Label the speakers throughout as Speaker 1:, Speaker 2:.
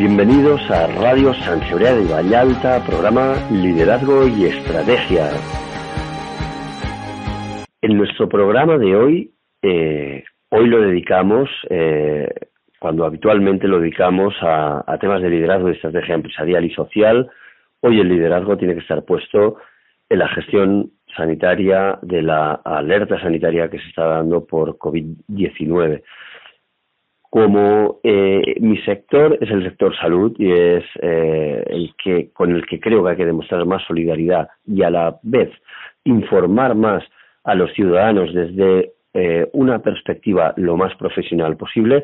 Speaker 1: Bienvenidos a Radio San Seguridad de Vallalta, programa Liderazgo y Estrategia. En nuestro programa de hoy, eh, hoy lo dedicamos, eh, cuando habitualmente lo dedicamos a, a temas de liderazgo y estrategia empresarial y social, hoy el liderazgo tiene que estar puesto en la gestión sanitaria de la alerta sanitaria que se está dando por COVID-19 como eh, mi sector es el sector salud y es eh, el que con el que creo que hay que demostrar más solidaridad y a la vez informar más a los ciudadanos desde eh, una perspectiva lo más profesional posible,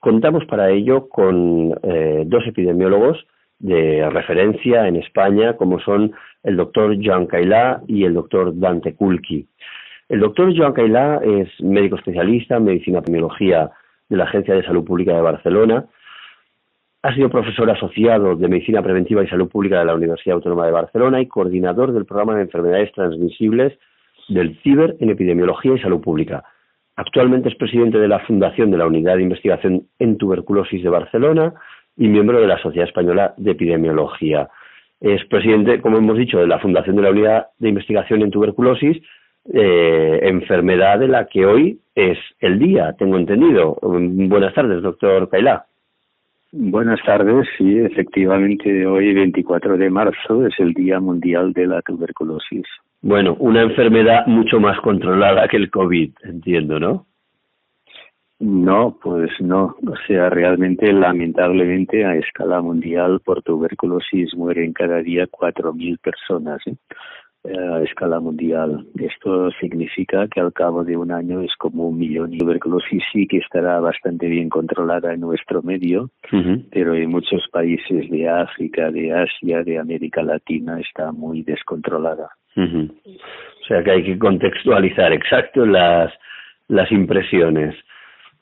Speaker 1: contamos para ello con dos epidemiólogos de referencia en España, como son el doctor Joan Cailá y el doctor Dante Kulki. El doctor Joan Cailá es médico especialista en medicina epidemiología de la Agencia de Salud Pública de Barcelona. Ha sido profesor asociado de Medicina Preventiva y Salud Pública de la Universidad Autónoma de Barcelona y coordinador del programa de enfermedades transmisibles del CIBER en Epidemiología y Salud Pública. Actualmente es presidente de la Fundación de la Unidad de Investigación en Tuberculosis de Barcelona y miembro de la Sociedad Española de Epidemiología. Es presidente, como hemos dicho, de la Fundación de la Unidad de Investigación en Tuberculosis eh, enfermedad de la que hoy es el día, tengo entendido. Buenas tardes, doctor Cailá.
Speaker 2: Buenas tardes, sí, efectivamente hoy 24 de marzo es el Día Mundial de la Tuberculosis.
Speaker 1: Bueno, una enfermedad mucho más controlada que el COVID, entiendo, ¿no?
Speaker 2: No, pues no. O sea, realmente, lamentablemente, a escala mundial por tuberculosis mueren cada día 4.000 personas. ¿eh? A escala mundial. Esto significa que al cabo de un año es como un millón. Y tuberculosis sí que estará bastante bien controlada en nuestro medio, pero en muchos países de África, de Asia, de América Latina está muy descontrolada.
Speaker 1: O sea que hay que contextualizar exacto las, las impresiones.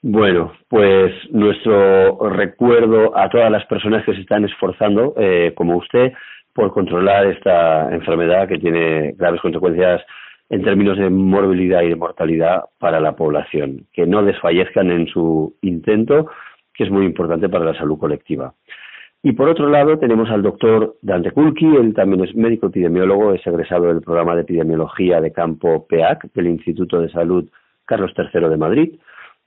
Speaker 1: Bueno, pues nuestro recuerdo a todas las personas que se están esforzando, eh, como usted, por controlar esta enfermedad que tiene graves consecuencias en términos de morbilidad y de mortalidad para la población, que no desfallezcan en su intento, que es muy importante para la salud colectiva. Y por otro lado tenemos al doctor Dante Kulki, él también es médico epidemiólogo, es egresado del programa de epidemiología de campo PEAC del Instituto de Salud Carlos III de Madrid,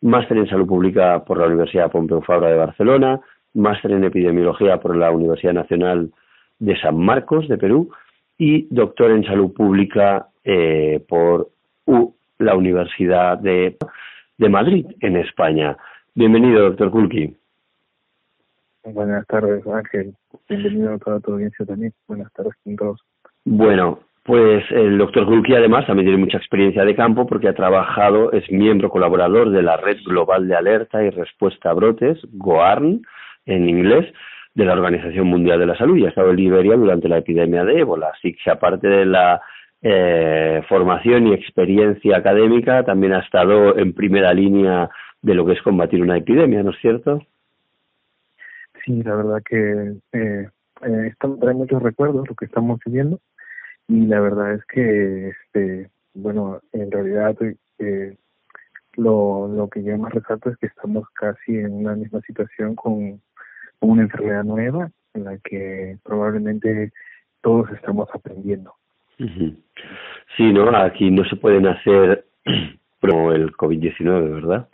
Speaker 1: máster en salud pública por la Universidad Pompeu Fabra de Barcelona, máster en epidemiología por la Universidad Nacional de San Marcos, de Perú, y doctor en salud pública eh, por la Universidad de, de Madrid, en España. Bienvenido, doctor Kulki.
Speaker 3: Buenas tardes, Ángel. Bienvenido a toda tu audiencia también. Buenas tardes a todos.
Speaker 1: Bueno, pues el doctor Kulki además también tiene mucha experiencia de campo porque ha trabajado, es miembro colaborador de la Red Global de Alerta y Respuesta a Brotes, GOARN en inglés, de la Organización Mundial de la Salud y ha estado en Liberia durante la epidemia de ébola. Así que aparte de la eh, formación y experiencia académica, también ha estado en primera línea de lo que es combatir una epidemia, ¿no es cierto?
Speaker 3: Sí, la verdad que eh, eh, trae muchos recuerdos lo que estamos viviendo y la verdad es que, este, bueno, en realidad eh, lo, lo que yo más resalto es que estamos casi en una misma situación con una enfermedad nueva en la que probablemente todos estamos aprendiendo.
Speaker 1: Sí, ¿no? Aquí no se pueden hacer como el COVID-19, ¿verdad?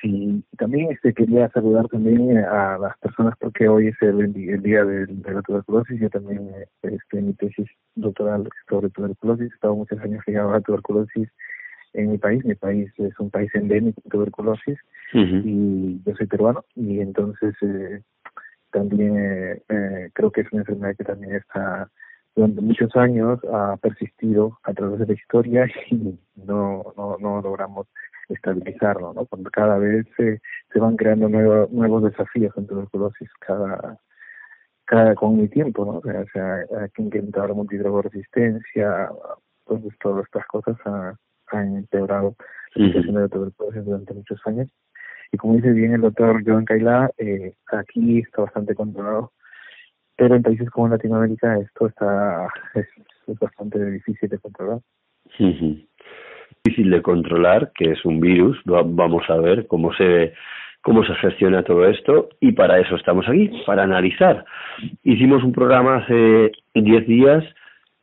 Speaker 3: Sí, también este quería saludar también a las personas porque hoy es el, el día de, la tuberculosis. Yo también este, mi tesis doctoral sobre tuberculosis, he estado muchos años ligado a la tuberculosis en mi país. Mi país es un país endémico de tuberculosis y yo soy peruano y entonces eh, también eh, creo que es una enfermedad que también está durante muchos años ha persistido a través de la historia y no, no, no logramos estabilizarlo, ¿no? Cuando cada vez se, se van creando nuevos nuevos desafíos en tuberculosis cada cada con el tiempo, ¿no? O sea, o sea hay que incrementar la multidrogoresistencia, pues todas estas cosas han empeorado la situación de la tuberculosis durante muchos años. Y como dice bien el doctor Joan Cailá, eh, aquí está bastante controlado, pero en países como Latinoamérica esto está es, bastante difícil de controlar.
Speaker 1: Difícil de controlar, que es un virus, vamos a ver cómo se cómo se gestiona todo esto y para eso estamos aquí, para analizar. Hicimos un programa hace 10 días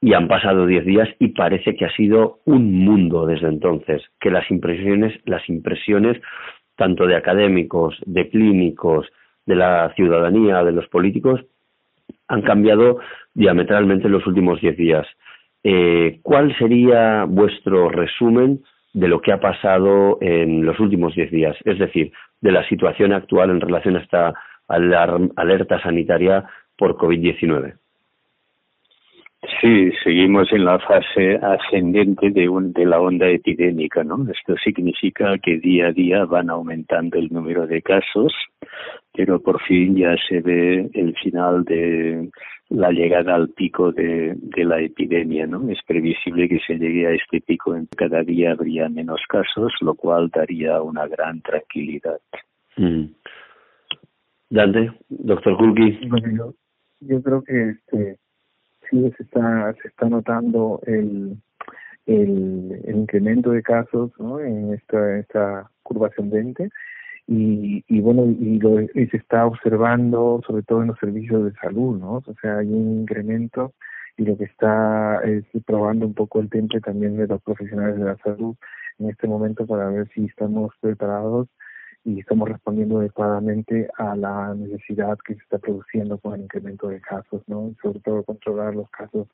Speaker 1: y han pasado 10 días y parece que ha sido un mundo desde entonces, que las impresiones, las impresiones tanto de académicos, de clínicos, de la ciudadanía, de los políticos, han cambiado diametralmente en los últimos 10 días. Eh, ¿Cuál sería vuestro resumen de lo que ha pasado en los últimos 10 días? Es decir, de la situación actual en relación a esta alerta sanitaria por COVID-19.
Speaker 2: Sí, seguimos en la fase ascendente de, un, de la onda epidémica, ¿no? Esto significa que día a día van aumentando el número de casos, pero por fin ya se ve el final de la llegada al pico de, de la epidemia, ¿no? Es previsible que se llegue a este pico en cada día habría menos casos, lo cual daría una gran tranquilidad.
Speaker 1: Mm. Dante, doctor Kulki.
Speaker 3: yo, yo creo que este sí se está, se está notando el, el, incremento de casos ¿no? en esta, esta curva ascendente y, y bueno y, lo, y se está observando sobre todo en los servicios de salud no o sea hay un incremento y lo que está es probando un poco el temple también de los profesionales de la salud en este momento para ver si estamos preparados y estamos respondiendo adecuadamente a la necesidad que se está produciendo con el incremento de casos, ¿no? sobre todo controlar los casos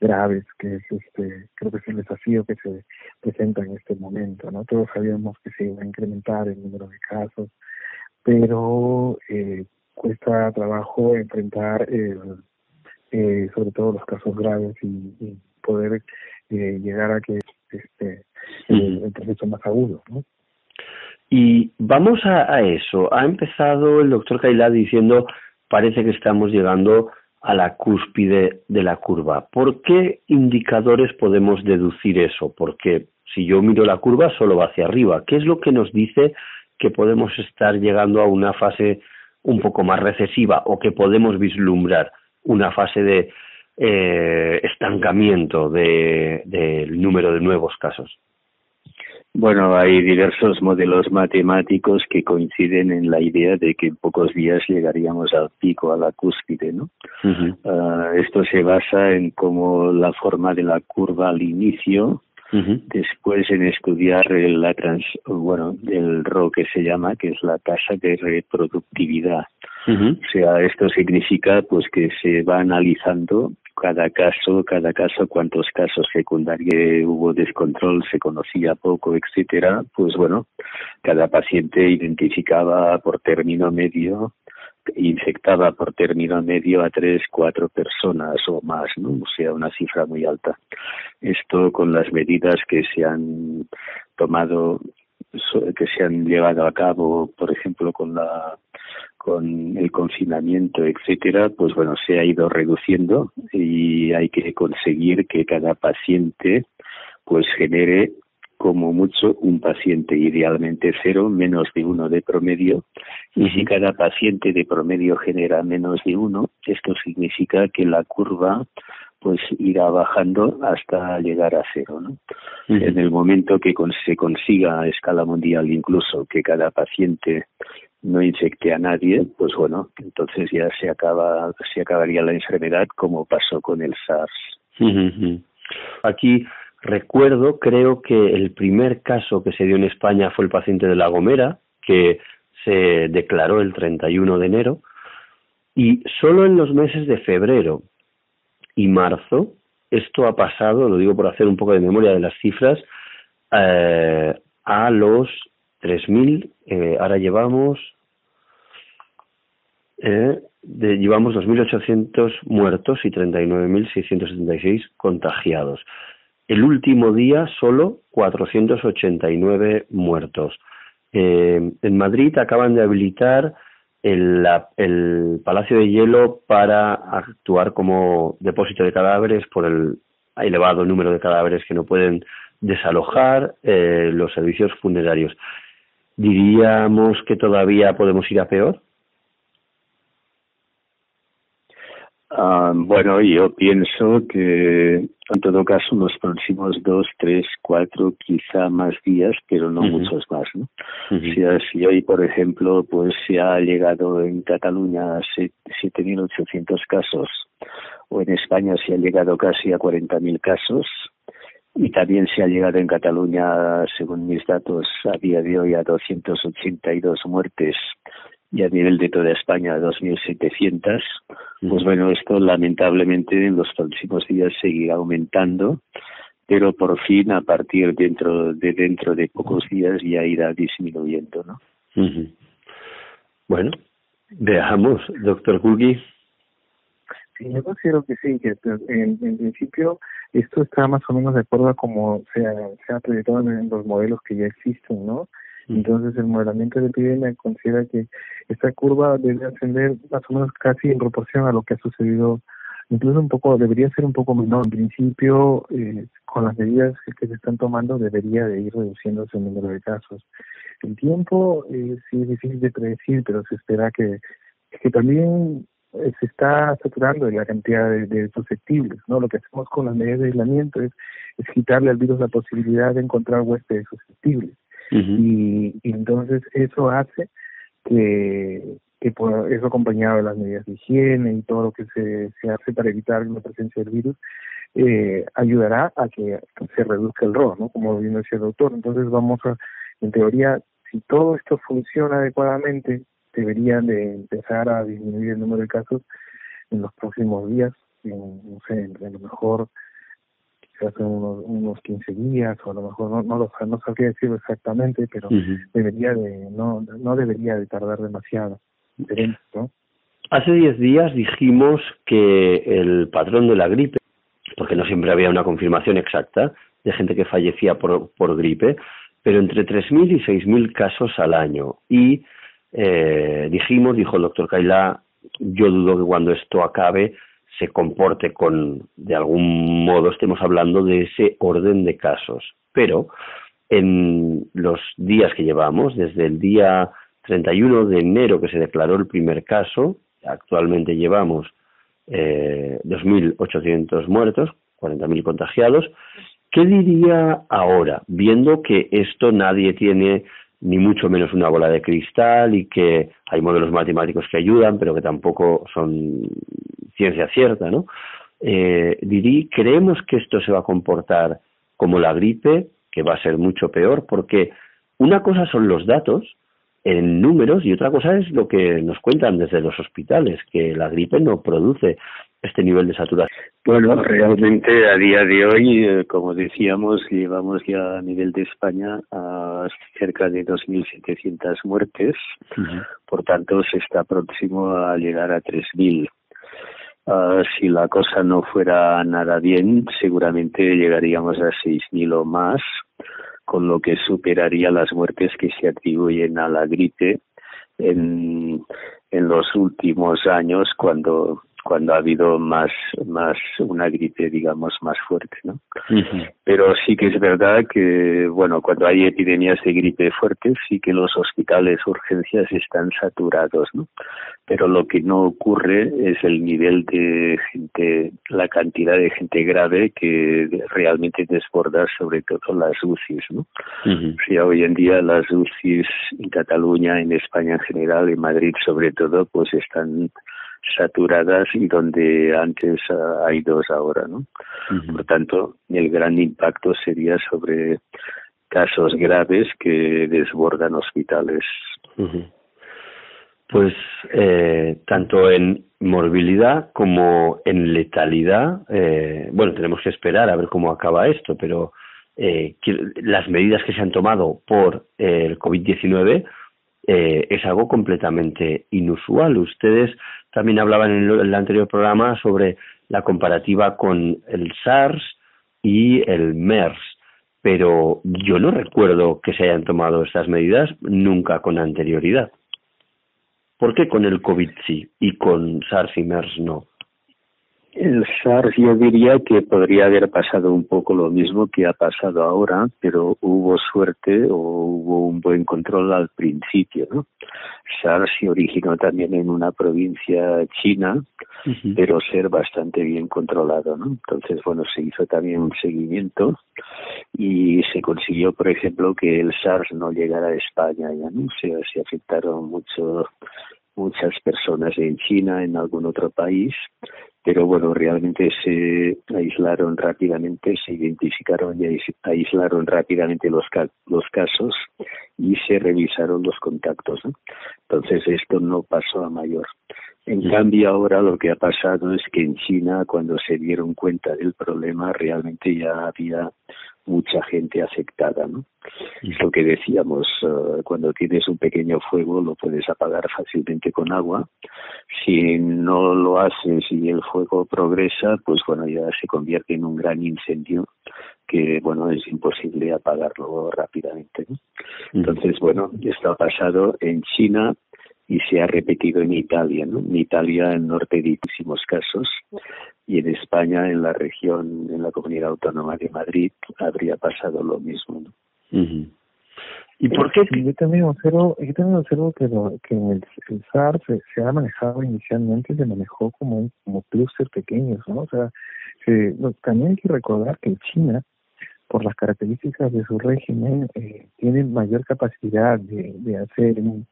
Speaker 3: graves, que es este, creo que es el desafío que se presenta en este momento, ¿no? Todos sabíamos que se iba a incrementar el número de casos, pero eh, cuesta trabajo enfrentar eh, sobre todo los casos graves y, poder eh, llegar a que este el proceso más agudo, ¿no?
Speaker 1: Y vamos a, eso. Ha empezado el doctor Kailad diciendo parece que estamos llegando a la cúspide de la curva. ¿Por qué indicadores podemos deducir eso? Porque si yo miro la curva solo va hacia arriba. ¿Qué es lo que nos dice que podemos estar llegando a una fase un poco más recesiva o que podemos vislumbrar una fase de eh, estancamiento del número de nuevos casos?
Speaker 2: Bueno, hay diversos modelos matemáticos que coinciden en la idea de que en pocos días llegaríamos al pico, a la cúspide, ¿no? Ah, esto se basa en cómo la forma de la curva al inicio, después en estudiar el, la trans, bueno, el RO que se llama, que es la tasa de reproductividad. O sea, esto significa pues que se va analizando cada caso, cada caso, cuántos casos secundarios hubo descontrol, se conocía poco, etcétera, pues bueno, cada paciente identificaba por término medio, infectaba por término medio a tres, cuatro personas o más, ¿no? O sea, una cifra muy alta. Esto con las medidas que se han tomado que se han llevado a cabo, por ejemplo, con la con el confinamiento, etcétera, pues bueno, se ha ido reduciendo y hay que conseguir que cada paciente pues genere como mucho un paciente idealmente cero, menos de uno de promedio, y si cada paciente de promedio genera menos de uno, esto significa que la curva pues irá bajando hasta llegar a cero. ¿no? En el momento que se consiga a escala mundial incluso que cada paciente no infecte a nadie, pues bueno, entonces ya se acaba, se acabaría la enfermedad como pasó con el SARS.
Speaker 1: Aquí recuerdo, creo que el primer caso que se dio en España fue el paciente de La Gomera, que se declaró el 31 de enero, y solo en los meses de febrero y marzo, esto ha pasado, lo digo por hacer un poco de memoria de las cifras, eh, a los 3.000, eh, ahora llevamos, eh, de, llevamos 2.800 muertos y 39.676 contagiados. El último día solo 489 muertos. Eh, en Madrid acaban de habilitar el, Palacio de Hielo para actuar como depósito de cadáveres por el elevado número de cadáveres que no pueden desalojar eh, los servicios funerarios. ¿Diríamos que todavía podemos ir a peor?
Speaker 2: Ah, bueno, yo pienso que en todo caso los próximos dos, tres, cuatro, quizá más días, pero no muchos más, ¿no? si, hoy, por ejemplo, pues se ha llegado en Cataluña a 7.800 casos, o en España se ha llegado casi a 40.000 casos, y también se ha llegado en Cataluña, según mis datos, a día de hoy a 282 muertes y a nivel de toda España 2.700, pues bueno, esto lamentablemente en los próximos días seguirá aumentando, pero por fin a partir dentro de dentro de pocos días ya irá disminuyendo, ¿no?
Speaker 1: Bueno, veamos, doctor Kulki.
Speaker 3: Sí, yo considero que sí, que en, principio esto está más o menos de acuerdo a como se ha, se ha proyectado en los modelos que ya existen, ¿no? Entonces, el modelamiento de epidemia considera que esta curva debe ascender más o menos casi en proporción a lo que ha sucedido, incluso un poco, debería ser un poco menor. En principio, eh, con las medidas que se están tomando, debería de ir reduciéndose el número de casos. El tiempo eh, sí es difícil de predecir, pero se espera que, que también eh, se está saturando la cantidad de, de, susceptibles, ¿no? Lo que hacemos con las medidas de aislamiento es, es quitarle al virus la posibilidad de encontrar huéspedes susceptibles y, entonces eso hace que, que por eso acompañado de las medidas de higiene y todo lo que se, se hace para evitar la presencia del virus, eh, ayudará a que se reduzca el ROR, ¿no? Como bien decía el doctor. Entonces vamos a, en teoría, si todo esto funciona adecuadamente, deberían de empezar a disminuir el número de casos en los próximos días, en, no sé, a lo mejor hace unos, unos 15 días o a lo mejor no no lo no sabría decirlo exactamente pero debería de no no debería de tardar demasiado ¿no?
Speaker 1: hace 10 días dijimos que el patrón de la gripe porque no siempre había una confirmación exacta de gente que fallecía por por gripe pero entre 3.000 y 6.000 casos al año y eh, dijimos dijo el doctor Kaila yo dudo que cuando esto acabe se comporte con, de algún modo, estemos hablando de ese orden de casos. Pero en los días que llevamos, desde el día 31 de enero que se declaró el primer caso, actualmente llevamos eh, 2.800 muertos, 40.000 contagiados. ¿Qué diría ahora, viendo que esto nadie tiene ni mucho menos una bola de cristal y que hay modelos matemáticos que ayudan, pero que tampoco son ciencia cierta, ¿no? Eh, creemos que esto se va a comportar como la gripe, que va a ser mucho peor, porque una cosa son los datos en números y otra cosa es lo que nos cuentan desde los hospitales, que la gripe no produce este nivel de saturación.
Speaker 2: Bueno, realmente a día de hoy, eh, como decíamos, llevamos ya a nivel de España a cerca de 2.700 muertes, por tanto se está próximo a llegar a 3.000. Uh, si la cosa no fuera nada bien, seguramente llegaríamos a 6.000 o más, con lo que superaría las muertes que se atribuyen a la gripe en, en los últimos años, cuando cuando ha habido más más una gripe digamos más fuerte no pero sí que es verdad que bueno cuando hay epidemias de gripe fuertes sí que los hospitales urgencias están saturados no pero lo que no ocurre es el nivel de gente la cantidad de gente grave que realmente desborda sobre todo las UCIs no hoy en día las UCIs en Cataluña en España en general en Madrid sobre todo pues están saturadas y donde antes ah, hay dos ahora, ¿no? Por tanto, el gran impacto sería sobre casos graves que desbordan hospitales.
Speaker 1: Pues eh, tanto en morbilidad como en letalidad, eh, bueno, tenemos que esperar a ver cómo acaba esto, pero eh, las medidas que se han tomado por el COVID-19 eh, es algo completamente inusual. Ustedes también hablaban en el, anterior programa sobre la comparativa con el SARS y el MERS, pero yo no recuerdo que se hayan tomado estas medidas nunca con anterioridad. ¿Por qué con el COVID sí y con SARS y MERS no?
Speaker 2: El SARS yo diría que podría haber pasado un poco lo mismo que ha pasado ahora, pero hubo suerte o hubo un buen control al principio. ¿no? SARS se originó también en una provincia china, pero ser bastante bien controlado. ¿no? Entonces, bueno, se hizo también un seguimiento y se consiguió, por ejemplo, que el SARS no llegara a España. Ya, ¿no? se, se afectaron mucho muchas personas en China, en algún otro país, pero bueno, realmente se aislaron rápidamente, se identificaron y aislaron rápidamente los, los casos y se revisaron los contactos. Entonces esto no pasó a mayor. En cambio ahora lo que ha pasado es que en China cuando se dieron cuenta del problema realmente ya había mucha gente afectada, ¿no? Es lo que decíamos, eh, cuando tienes un pequeño fuego lo puedes apagar fácilmente con agua. Si no lo haces y el fuego progresa, pues bueno, ya se convierte en un gran incendio que, bueno, es imposible apagarlo rápidamente. Entonces, bueno, esto ha pasado en China, y se ha repetido en Italia, ¿no? En Italia, en norte de casos, y en España, en la región, en la comunidad autónoma de Madrid, habría pasado lo mismo.
Speaker 3: ¿Y por qué? yo también observo, yo también observo que, que el, el SARS se, ha manejado inicialmente, se manejó como como clúster pequeños, ¿no? O sea, también hay que recordar que China, por las características de su régimen, eh, tiene mayor capacidad de, de hacer un,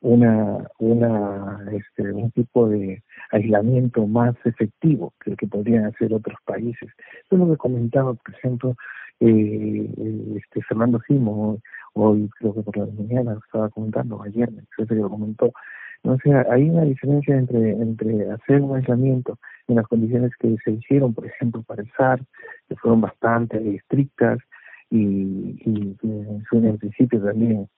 Speaker 3: una, una, este, un tipo de aislamiento más efectivo que el que podrían hacer otros países. Eso es lo que comentaba, por ejemplo, eh, este Fernando Simo, hoy creo que por la mañana estaba comentando, ayer creo que lo comentó. O sea, hay una diferencia entre, entre hacer un aislamiento en las condiciones que se hicieron, por ejemplo, para el SAR, que fueron bastante estrictas, y, y, y en principio también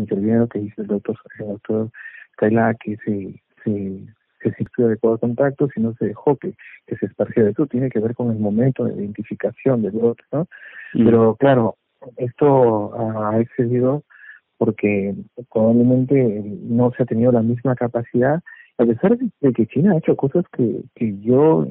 Speaker 3: interviene lo que dice el doctor, el doctor Kaila, que se, se, se sintió adecuado contacto, si no se dejó que, que se esparciera. Eso tiene que ver con el momento de identificación del brote, ¿no? Mm. Pero claro, esto ha excedido porque probablemente no se ha tenido la misma capacidad, a pesar de que China ha hecho cosas que, que yo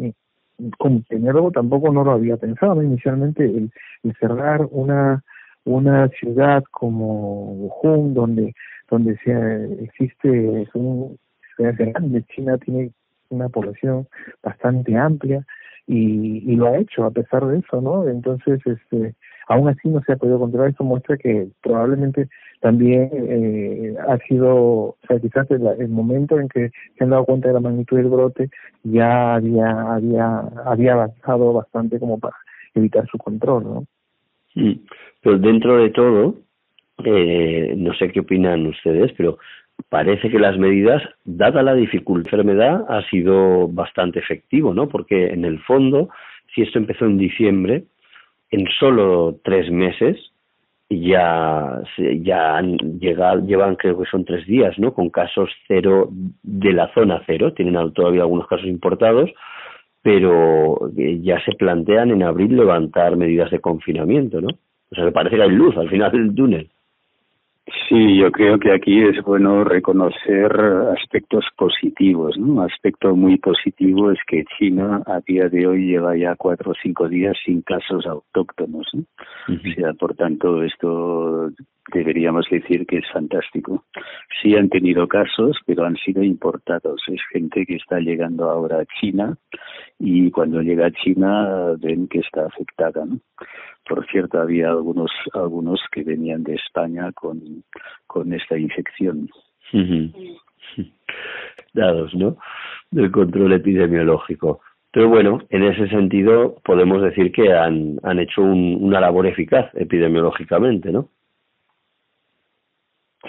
Speaker 3: como ingeniero tampoco no lo había pensado, Inicialmente el cerrar una una ciudad como Wuhan, donde donde se, existe es un ciudad grande, China tiene una población bastante amplia y, y lo ha hecho a pesar de eso, ¿no? Entonces, este, aún así no se ha podido controlar. Eso muestra que probablemente también eh, ha sido, o sea, quizás el, el, momento en que se han dado cuenta de la magnitud del brote ya había había había avanzado bastante como para evitar su control, ¿no?
Speaker 1: Mm. Pero dentro de todo, eh, no sé qué opinan ustedes, pero parece que las medidas, dada la dificultad de la enfermedad, ha sido bastante efectivo, ¿no? Porque en el fondo, si esto empezó en diciembre, en solo tres meses ya ya han llegado, llevan creo que son tres días, ¿no? Con casos cero de la zona cero, tienen todavía algunos casos importados, pero eh, ya se plantean en abril levantar medidas de confinamiento, ¿no? O sea, me parece que hay luz al final del túnel.
Speaker 2: Sí, yo creo que aquí es bueno reconocer aspectos positivos. ¿no? Un aspecto muy positivo es que China a día de hoy lleva ya cuatro o cinco días sin casos autóctonos. ¿no? O sea, por tanto, esto deberíamos decir que es fantástico. Sí han tenido casos, pero han sido importados. Es gente que está llegando ahora a China y cuando llega a China ven que está afectada. ¿no? Por cierto, había algunos algunos que venían de España con, con esta infección.
Speaker 1: Dados, ¿no? Del control epidemiológico. Pero bueno, en ese sentido podemos decir que han, han hecho un, una labor eficaz epidemiológicamente, ¿no?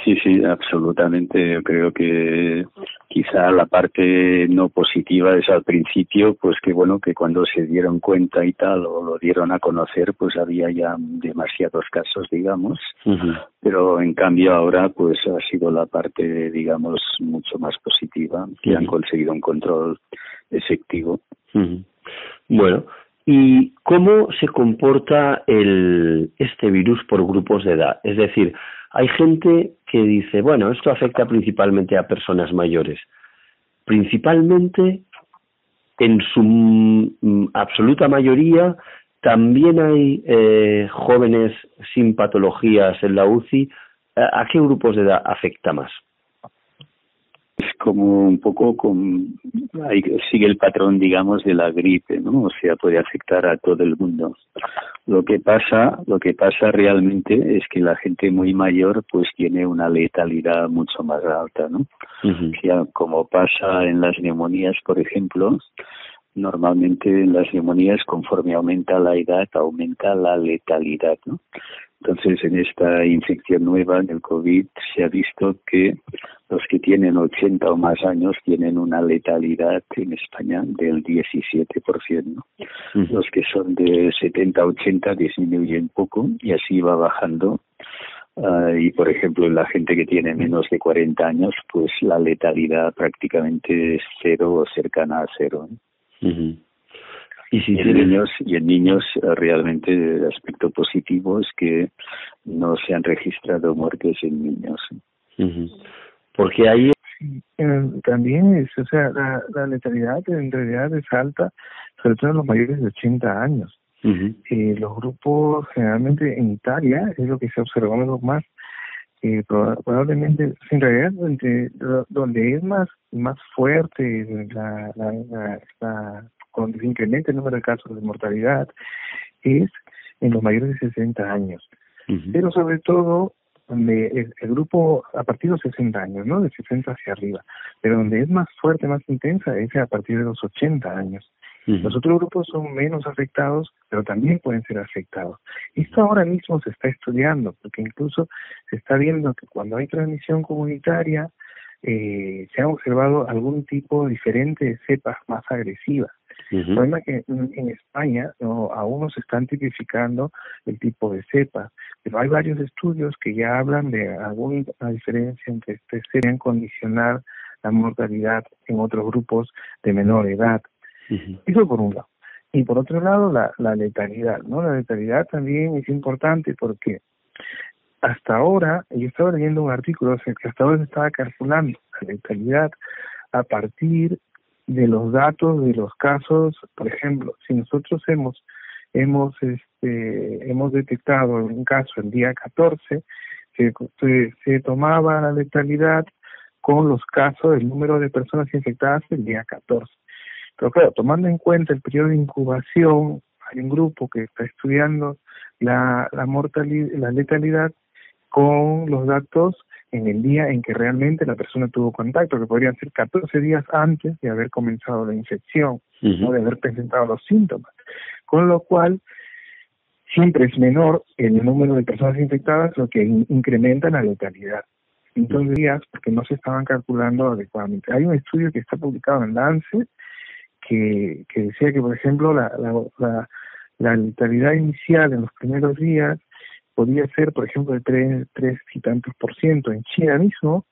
Speaker 2: Sí, sí, absolutamente. Yo creo que quizá la parte no positiva es al principio, pues que bueno, que cuando se dieron cuenta y tal, o lo dieron a conocer, pues había ya demasiados casos, digamos. Pero en cambio ahora, pues ha sido la parte, digamos, mucho más positiva, que han conseguido un control efectivo.
Speaker 1: Bueno, ¿y cómo se comporta el, este virus por grupos de edad? Es decir, hay gente que dice, bueno, esto afecta principalmente a personas mayores. Principalmente, en su absoluta mayoría, también hay eh, jóvenes sin patologías en la UCI. ¿A qué grupos de edad afecta más?
Speaker 2: Es como un poco con sigue el patrón digamos de la gripe no o sea puede afectar a todo el mundo. Lo que pasa lo que pasa realmente es que la gente muy mayor pues tiene una letalidad mucho más alta no como pasa en las neumonías por ejemplo normalmente en las neumonías conforme aumenta la edad aumenta la letalidad no entonces, en esta infección nueva, en el COVID, se ha visto que los que tienen 80 o más años tienen una letalidad en España del 17%. ¿no? Los que son de 70 a 80 disminuyen poco y así va bajando. Ah, y, por ejemplo, en la gente que tiene menos de 40 años, pues la letalidad prácticamente es cero o cercana a cero. Y si en niños y en niños eh, realmente el aspecto positivo es que no se han registrado muertes en niños.
Speaker 1: Porque ahí
Speaker 3: eh, también es, o sea, la, la, letalidad en realidad es alta, sobre todo en los mayores de 80 años. eh, los grupos generalmente en Italia es lo que se observó más eh, probablemente en realidad donde, donde es más más fuerte la, la, la donde se incrementa el número de casos de mortalidad es en los mayores de 60 años. Pero sobre todo donde el, grupo a partir de los 60 años, ¿no? De 60 hacia arriba. Pero donde es más fuerte, más intensa, es a partir de los 80 años. Los otros grupos son menos afectados, pero también pueden ser afectados. Esto ahora mismo se está estudiando, porque incluso se está viendo que cuando hay transmisión comunitaria, eh, se ha observado algún tipo diferente de cepas más agresivas. El problema es que en, España no, aún no se están tipificando el tipo de cepa, pero hay varios estudios que ya hablan de alguna diferencia entre este serían condicionar la mortalidad en otros grupos de menor edad. Eso por un lado. Y por otro lado, la, la letalidad, ¿no? La letalidad también es importante porque hasta ahora, yo estaba leyendo un artículo que hasta ahora se estaba calculando la letalidad a partir de los datos de los casos, por ejemplo, si nosotros hemos hemos este hemos detectado un caso el día 14 se, tomaba la letalidad con los casos el número de personas infectadas el día 14 pero claro tomando en cuenta el periodo de incubación hay un grupo que está estudiando la mortalidad la letalidad con los datos en el día en que realmente la persona tuvo contacto, que podrían ser 14 días antes de haber comenzado la infección o de haber presentado los síntomas. Con lo cual, siempre es menor el número de personas infectadas, lo que incrementa la letalidad. Entonces, días, porque no se estaban calculando adecuadamente. Hay un estudio que está publicado en Lancet que, que decía que, por ejemplo, la, la, la, la letalidad inicial en los primeros días podía ser, por ejemplo, de tres, tres y tantos por ciento en China mismo,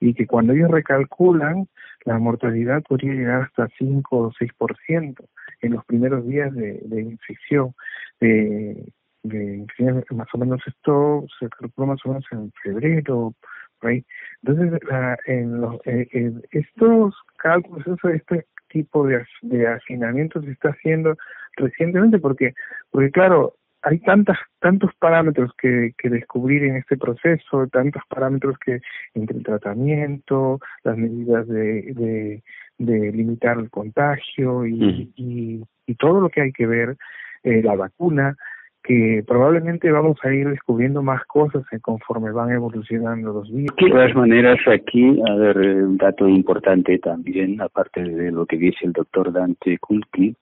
Speaker 3: y que cuando ellos recalculan, la mortalidad podría llegar hasta 5 o 6 por ciento en los primeros días de, infección. De, de, más o menos esto se calculó más o menos en febrero, por ahí. Entonces, en, los, eh, en estos cálculos, este tipo de, de afinamiento se está haciendo recientemente porque, porque claro, hay tantas, tantos parámetros que, que descubrir en este proceso, tantos parámetros que entre el tratamiento, las medidas de, de, de limitar el contagio y, y, y, todo lo que hay que ver, eh, la vacuna, que probablemente vamos a ir descubriendo más cosas conforme van evolucionando los virus.
Speaker 2: De todas maneras, aquí, a ver, un dato importante también, aparte de lo que dice el doctor Dante Kulki,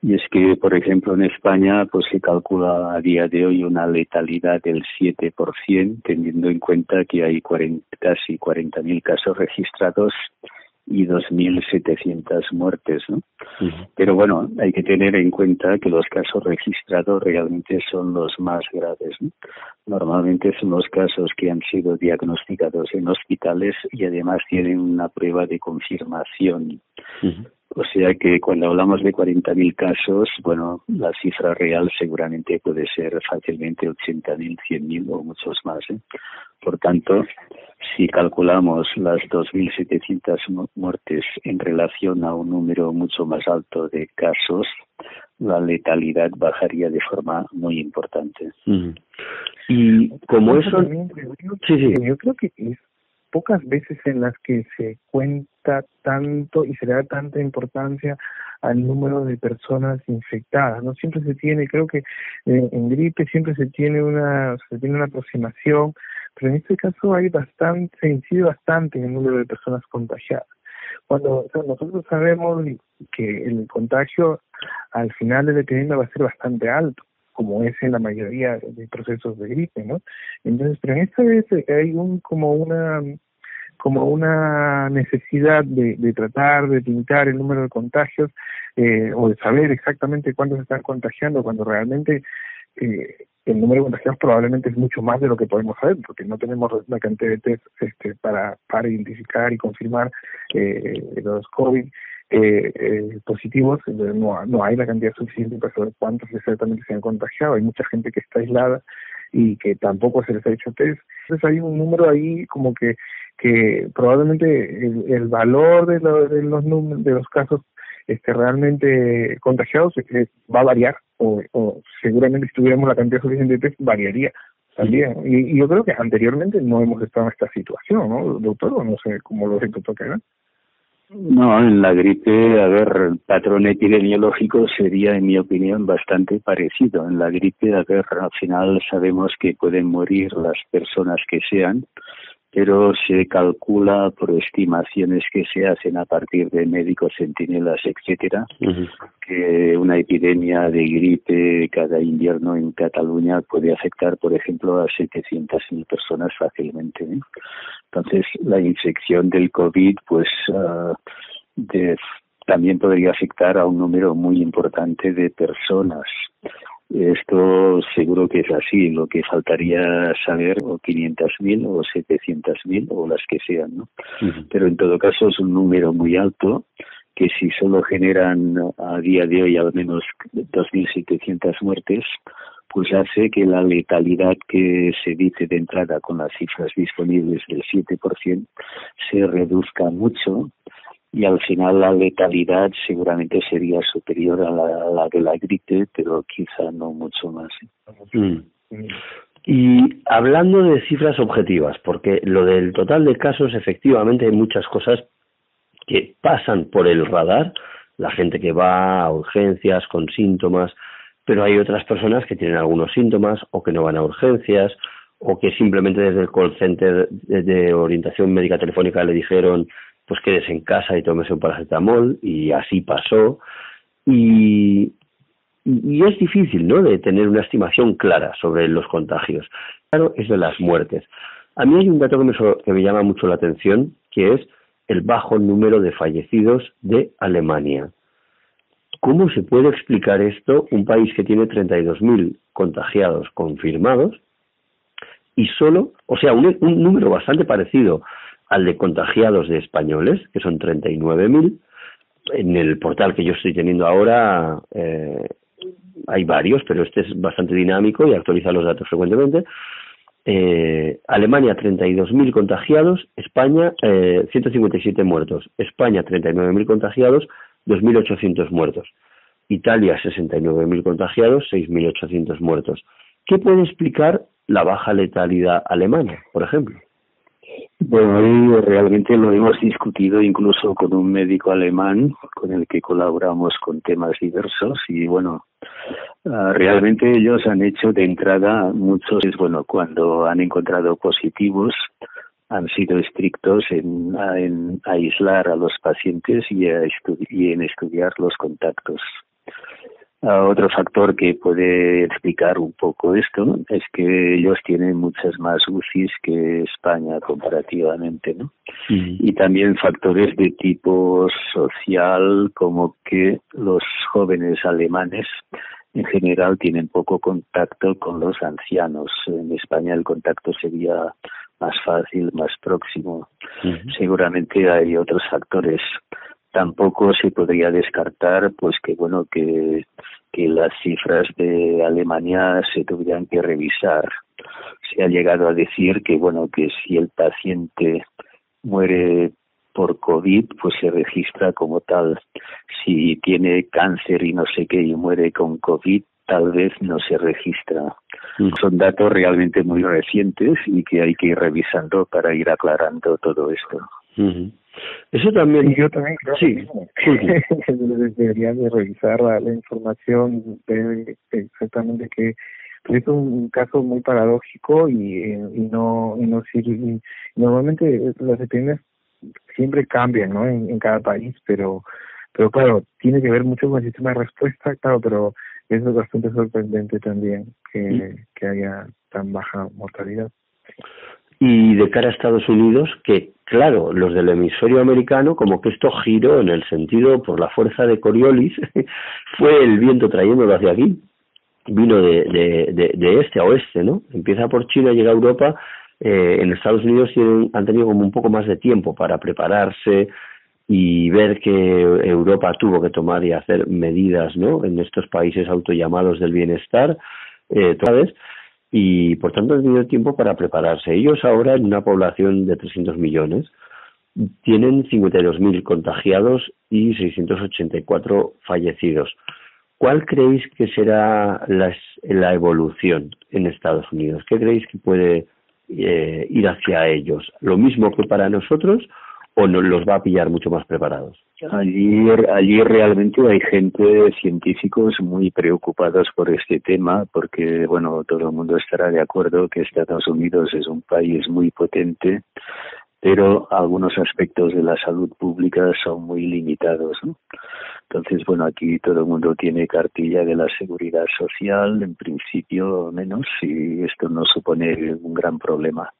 Speaker 2: Y es que, por ejemplo, en España pues se calcula a día de hoy una letalidad del 7%, teniendo en cuenta que hay 40, casi 40.000 casos registrados y 2.700 muertes, ¿no? Pero bueno, hay que tener en cuenta que los casos registrados realmente son los más graves. ¿no? Normalmente son los casos que han sido diagnosticados en hospitales y además tienen una prueba de confirmación. O sea que cuando hablamos de 40.000 casos, bueno, la cifra real seguramente puede ser fácilmente 80.000, 100.000 o muchos más. ¿eh? Por tanto, si calculamos las 2.700 muertes en relación a un número mucho más alto de casos, la letalidad bajaría de forma muy importante.
Speaker 3: Y como eso... Sí, sí. Yo creo que es pocas veces en las que se cuenta tanto y se le da tanta importancia al número de personas infectadas no siempre se tiene creo que eh, en gripe siempre se tiene una se tiene una aproximación pero en este caso hay bastante se incide bastante en el número de personas contagiadas. Cuando nosotros sabemos que el contagio al final de la epidemia va a ser bastante alto como es en la mayoría de procesos de gripe, ¿no? Entonces, pero en esta vez hay un como una como una necesidad de, de tratar de pintar el número de contagios eh, o de saber exactamente cuántos están contagiando cuando realmente eh, el número de contagiados probablemente es mucho más de lo que podemos saber porque no tenemos la cantidad de test este, para para identificar y confirmar eh, los COVID eh, eh, positivos, no, no hay la cantidad suficiente para saber cuántos exactamente se han contagiado. Hay mucha gente que está aislada y que tampoco se les ha hecho test. Entonces hay un número ahí como que que probablemente el, valor de, de los de los casos este realmente contagiados eh, va a variar o, o seguramente si tuviéramos la cantidad suficiente de test variaría también y, y, yo creo que anteriormente no hemos estado en esta situación no doctor o no sé cómo lo ve doctor
Speaker 2: no, en la gripe, a ver, el patrón epidemiológico sería, en mi opinión, bastante parecido. En la gripe, a ver, al final sabemos que pueden morir las personas que sean, pero se calcula por estimaciones que se hacen a partir de médicos centinelas, etcétera, que una epidemia de gripe cada invierno en Cataluña puede afectar, por ejemplo, a 700.000 personas fácilmente. Entonces, la infección del COVID, pues, uh, de, también podría afectar a un número muy importante de personas. Esto seguro que es así. Lo que faltaría saber o 500.000 o 700.000 o las que sean, ¿no? Pero en todo caso es un número muy alto que si solo generan a día de hoy al menos 2.700 muertes, pues hace que la letalidad que se dice de entrada con las cifras disponibles del 7% se reduzca mucho y al final la letalidad seguramente sería superior a la, de la gripe, pero quizá no mucho más.
Speaker 1: Mm. Y hablando de cifras objetivas, porque lo del total de casos, efectivamente hay muchas cosas que pasan por el radar, la gente que va a urgencias con síntomas, pero hay otras personas que tienen algunos síntomas o que no van a urgencias o que simplemente desde el call center de orientación médica telefónica le dijeron pues quedes en casa y tomes un paracetamol y así pasó y, y es difícil ¿no? de tener una estimación clara sobre los contagios. Claro, es de las muertes. A mí hay un dato que me, que me llama mucho la atención, que es el bajo número de fallecidos de Alemania. ¿Cómo se puede explicar esto? Un país que tiene 32.000 contagiados confirmados y solo, o sea, un número bastante parecido al de contagiados de españoles, que son 39.000. En el portal que yo estoy teniendo ahora eh, hay varios, pero este es bastante dinámico y actualiza los datos frecuentemente. Eh, Alemania 32.000 contagiados, España eh, 157 muertos, España 39.000 contagiados, 2.800 muertos, Italia 69.000 contagiados, 6.800 muertos. ¿Qué puede explicar la baja letalidad alemana, por ejemplo?
Speaker 2: Bueno, hoy realmente lo hemos discutido incluso con un médico alemán con el que colaboramos con temas diversos y bueno, ah, realmente ellos han hecho de entrada muchos, bueno, cuando han encontrado positivos, han sido estrictos en, aislar a los pacientes y, y en estudiar los contactos. Otro factor que puede explicar un poco esto es que ellos tienen muchas más UCIs que España comparativamente, ¿no? Y también factores de tipo social como que los jóvenes alemanes en general tienen poco contacto con los ancianos. En España el contacto sería más fácil, más próximo. Seguramente hay otros factores tampoco se podría descartar pues que bueno que, que las cifras de Alemania se tuvieran que revisar se ha llegado a decir que bueno que si el paciente muere por COVID, pues se registra como tal. Si tiene cáncer y no sé qué y muere con COVID, tal vez no se registra. Mm. Son datos realmente muy recientes y que hay que ir revisando para ir aclarando todo esto.
Speaker 3: Eso también. yo también creo sí, que debería de revisar la, información, ver exactamente que pues, es un caso muy paradójico y, y no y no sirve. normalmente las epidemias siempre cambian, ¿no? En, en cada país, pero pero claro, tiene que ver mucho con el sistema de respuesta, claro, pero es bastante sorprendente también que, que haya tan baja mortalidad
Speaker 1: y de cara a Estados Unidos que, claro, los del hemisferio americano, como que esto giró en el sentido por la fuerza de Coriolis, fue el viento trayéndolo hacia aquí, vino de, de, de, este a oeste, ¿no? Empieza por China, llega a Europa, eh, en Estados Unidos tienen, han tenido como un poco más de tiempo para prepararse y ver que Europa tuvo que tomar y hacer medidas, ¿no? En estos países autollamados del bienestar, eh, vez y por tanto han tenido tiempo para prepararse. Ellos ahora, en una población de 300 millones, tienen 52.000 contagiados y 684 fallecidos. ¿Cuál creéis que será la, evolución en Estados Unidos? ¿Qué creéis que puede eh, ir hacia ellos? ¿Lo mismo que para nosotros o nos los va a pillar mucho más preparados?
Speaker 2: Allí, allí realmente hay gente, científicos muy preocupados por este tema, porque, bueno, todo el mundo estará de acuerdo que Estados Unidos es un país muy potente, pero algunos aspectos de la salud pública son muy limitados. Entonces, bueno, aquí todo el mundo tiene cartilla de la seguridad social, en principio menos, y esto no supone un gran problema.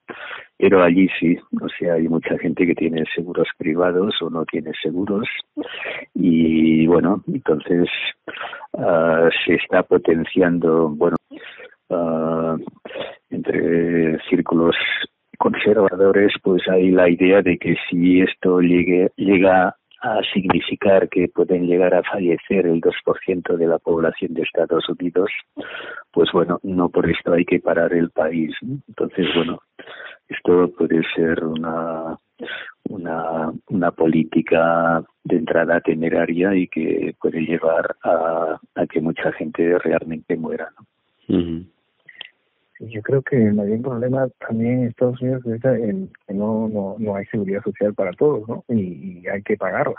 Speaker 2: Pero allí sí, o sea, hay mucha gente que tiene seguros privados o no tiene seguros, y bueno, entonces uh, se está potenciando, bueno, uh, entre círculos conservadores, pues hay la idea de que si esto llegue, llega a significar que pueden llegar a fallecer el 2% de la población de Estados Unidos, pues bueno, no por esto hay que parar el país. Entonces, bueno, esto puede ser una, una, una política de entrada temeraria y que puede llevar a, a que mucha gente realmente muera.
Speaker 3: Yo creo que el mayor problema también en Estados Unidos es que no, no, no hay seguridad social para todos, ¿no? Y, hay que pagarla.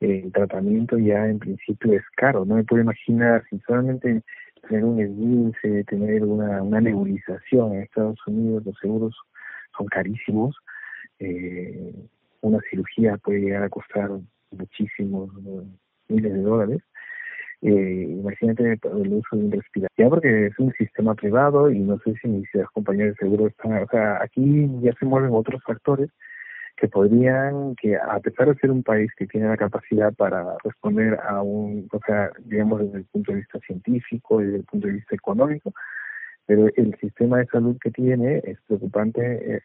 Speaker 3: El tratamiento ya en principio es caro, no me puedo imaginar si solamente tener un esguince, tener una, una nebulización en Estados Unidos, los seguros son carísimos, eh, una cirugía puede llegar a costar muchísimos miles de dólares eh, imagínate el uso de un respirador, porque es un sistema privado y no sé si mis compañeros de seguro están, o sea, aquí ya se mueven otros factores que podrían, que a pesar de ser un país que tiene la capacidad para responder a un, o sea, digamos desde el punto de vista científico y desde el punto de vista económico, pero el sistema de salud que tiene es preocupante eh,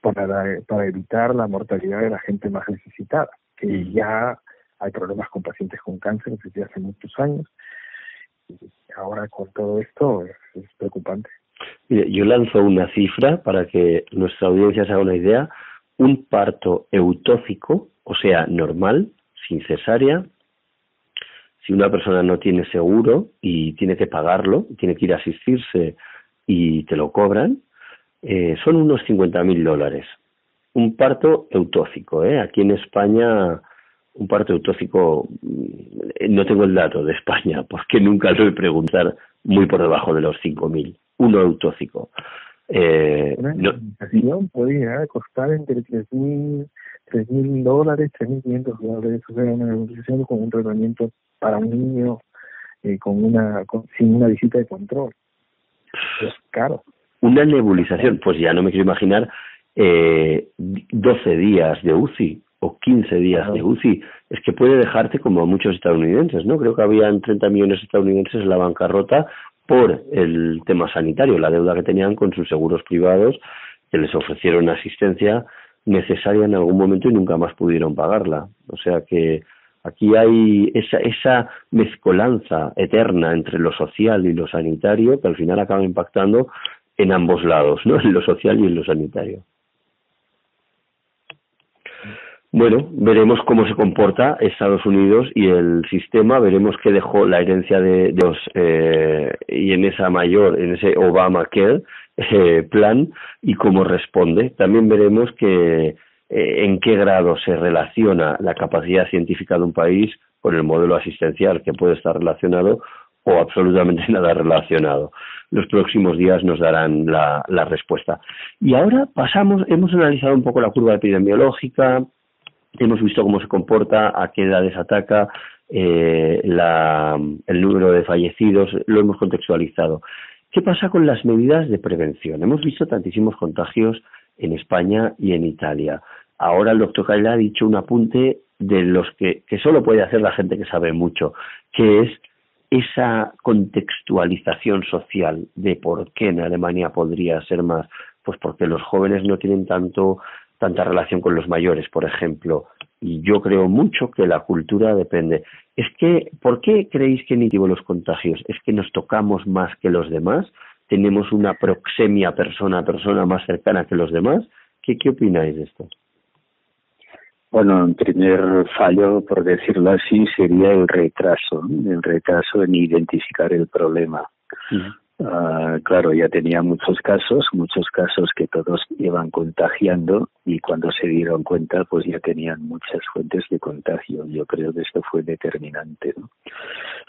Speaker 3: para, para evitar la mortalidad de la gente más necesitada, que ya hay problemas con pacientes con cáncer desde hace muchos años. Y ahora con todo esto es, preocupante.
Speaker 1: yo lanzo una cifra para que nuestra audiencia se haga una idea. Un parto eutófico, o sea, normal, sin cesárea, si una persona no tiene seguro y tiene que pagarlo, tiene que ir a asistirse y te lo cobran, eh, son unos 50.000 mil dólares. Un parto eutófico, ¿eh? Aquí en España un parto eutófico, mm, no tengo el dato de España, porque nunca lo he preguntar muy por debajo de los 5.000. Uno eutófico.
Speaker 3: Eh, una no, puede llegar a costar entre 3.000 mil dólares, 3.500 dólares, o sea, una negociación con un tratamiento para un niño eh, con una sin una visita de control. Es caro.
Speaker 1: Una nebulización, pues ya no me quiero imaginar eh, 12 días de UCI o 15 días de UCI. Es que puede dejarte como a muchos estadounidenses, ¿no? Creo que habían 30 millones de estadounidenses en la bancarrota por el tema sanitario, la deuda que tenían con sus seguros privados, que les ofrecieron asistencia necesaria en algún momento y nunca más pudieron pagarla. O sea que aquí hay esa, esa mezcolanza eterna entre lo social y lo sanitario que al final acaba impactando en ambos lados, ¿no? En lo social y en lo sanitario. Bueno, veremos cómo se comporta Estados Unidos y el sistema, veremos qué dejó la herencia de, los eh, y en esa mayor, en ese Obamacare eh, plan y cómo responde. También veremos que eh, en qué grado se relaciona la capacidad científica de un país con el modelo asistencial, que puede estar relacionado o absolutamente nada relacionado. Los próximos días nos darán la respuesta. Y ahora pasamos, hemos analizado un poco la curva epidemiológica, hemos visto cómo se comporta, a qué edades ataca, eh, la, el número de fallecidos, lo hemos contextualizado. ¿Qué pasa con las medidas de prevención? Hemos visto tantísimos contagios en España y en Italia. Ahora el doctor Caila ha dicho un apunte de los que, que solo puede hacer la gente que sabe mucho, que es esa contextualización social de por qué en Alemania podría ser más, pues porque los jóvenes no tienen tanto tanta relación con los mayores, por ejemplo. Y yo creo mucho que la cultura depende. Es que, ¿por qué creéis que en los contagios? ¿Es que nos tocamos más que los demás? ¿Tenemos una proxemia persona a persona más cercana que los demás? ¿Qué, qué opináis de esto?
Speaker 2: Bueno, el primer fallo, por decirlo así, sería el retraso, el retraso en identificar el problema. Uh, claro, ya tenía muchos casos, muchos casos que todos iban contagiando y cuando se dieron cuenta, pues ya tenían muchas fuentes de contagio. Yo creo que esto fue determinante. ¿no?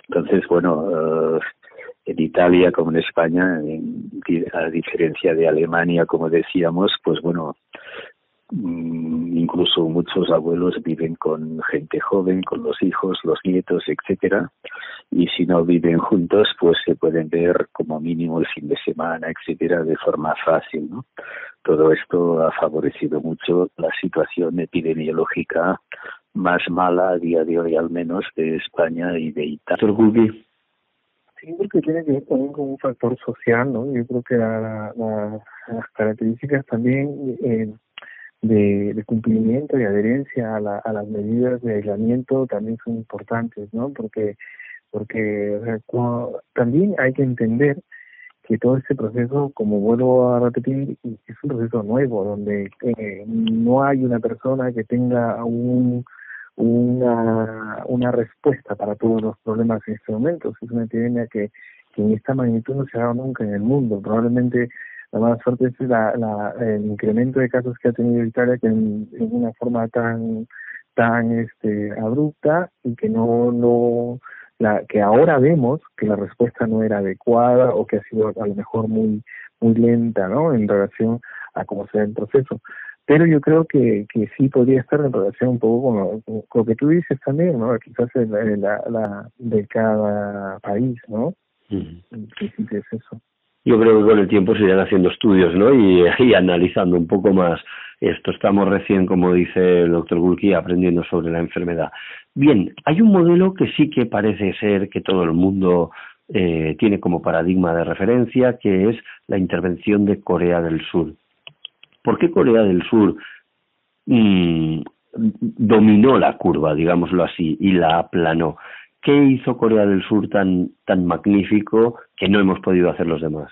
Speaker 2: Entonces, bueno, uh, en Italia como en España, a diferencia de Alemania, como decíamos, pues bueno, incluso muchos abuelos viven con gente joven, con los hijos, los nietos, etcétera, y si no viven juntos, pues se pueden ver como mínimo el fin de semana, etcétera, de forma fácil, ¿no? Todo esto ha favorecido mucho la situación epidemiológica más mala a día de hoy, al menos, de España y de Italia.
Speaker 3: Sí, porque tiene que ver también con un factor social, ¿no? Yo creo que la, las características también eh, de, cumplimiento y adherencia a, la, a las medidas de aislamiento también son importantes, ¿no? Porque porque también hay que entender que todo este proceso, como vuelvo a repetir, es un proceso nuevo, donde eh, no hay una persona que tenga un, una, una respuesta para todos los problemas en este momento. Es una epidemia que, que en esta magnitud no se ha dado nunca en el mundo. Probablemente la mala suerte es la, la, el incremento de casos que ha tenido Italia que en, una forma tan tan este abrupta y que no no la que ahora vemos que la respuesta no era adecuada o que ha sido a lo mejor muy muy lenta no en relación a cómo se da el proceso. Pero yo creo que, que sí podría estar en relación un poco con lo, que tú dices también no quizás la, la, de cada país no sí es eso
Speaker 1: yo creo que con el tiempo se irán haciendo estudios ¿no? y, analizando un poco más esto. Estamos recién, como dice el doctor Gulki, aprendiendo sobre la enfermedad. Bien, hay un modelo que sí que parece ser que todo el mundo eh, tiene como paradigma de referencia, que es la intervención de Corea del Sur. ¿Por qué Corea del Sur mm, dominó la curva, digámoslo así, y la aplanó? ¿Qué hizo Corea del Sur tan, tan magnífico que no hemos podido hacer los demás?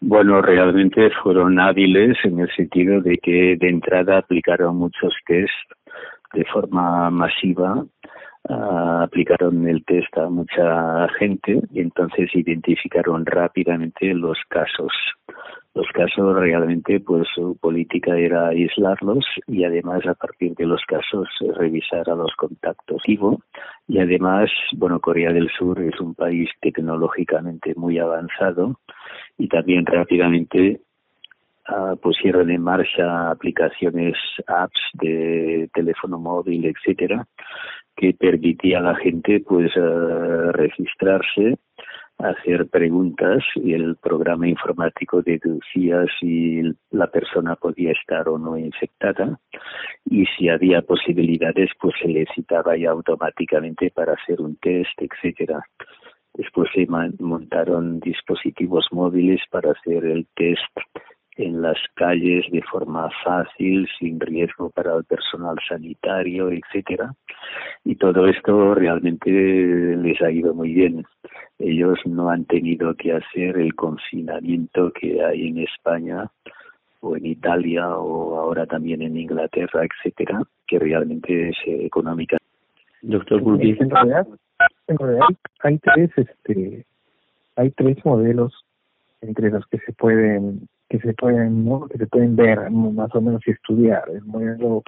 Speaker 2: Bueno, realmente fueron hábiles en el sentido de que de entrada aplicaron muchos test de forma masiva, uh, aplicaron el test a mucha gente y entonces identificaron rápidamente los casos los casos realmente pues su política era aislarlos y además a partir de los casos revisar a los contactos y además bueno Corea del Sur es un país tecnológicamente muy avanzado y también rápidamente uh, pusieron en marcha aplicaciones apps de teléfono móvil etcétera que permitía a la gente pues uh, registrarse hacer preguntas y el programa informático deducía si la persona podía estar o no infectada y si había posibilidades pues se le citaba ya automáticamente para hacer un test, etcétera. Después se montaron dispositivos móviles para hacer el test en las calles de forma fácil, sin riesgo para el personal sanitario, etcétera. Y todo esto realmente les ha ido muy bien. Ellos no han tenido que hacer el confinamiento que hay en España o en Italia o ahora también en Inglaterra, etcétera, que realmente es económica.
Speaker 3: Doctor Gulbi. En realidad, en realidad hay tres, este, hay tres modelos entre los que se pueden que se pueden ¿no? que se pueden ver más o menos y estudiar. El modelo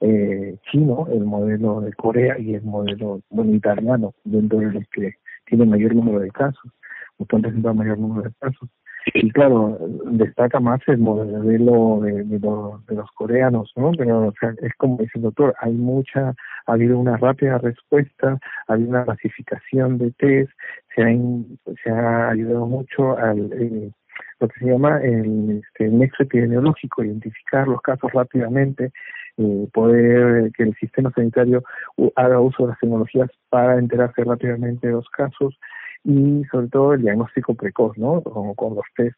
Speaker 3: eh, chino el modelo de Corea y el modelo bueno, italiano dentro de los que tiene mayor número de casos o pueden presentar mayor número de casos. Y claro destaca más el modelo de, de, los, de los coreanos no pero o sea, es como dice el doctor hay mucha ha habido una rápida respuesta ha habido una masificación de test se ha se ha ayudado mucho al eh, lo que se llama el, este, nexo epidemiológico, identificar los casos rápidamente, eh, poder que el sistema sanitario haga uso de las tecnologías para enterarse rápidamente de los casos y sobre todo el diagnóstico precoz, ¿no? Como con los test.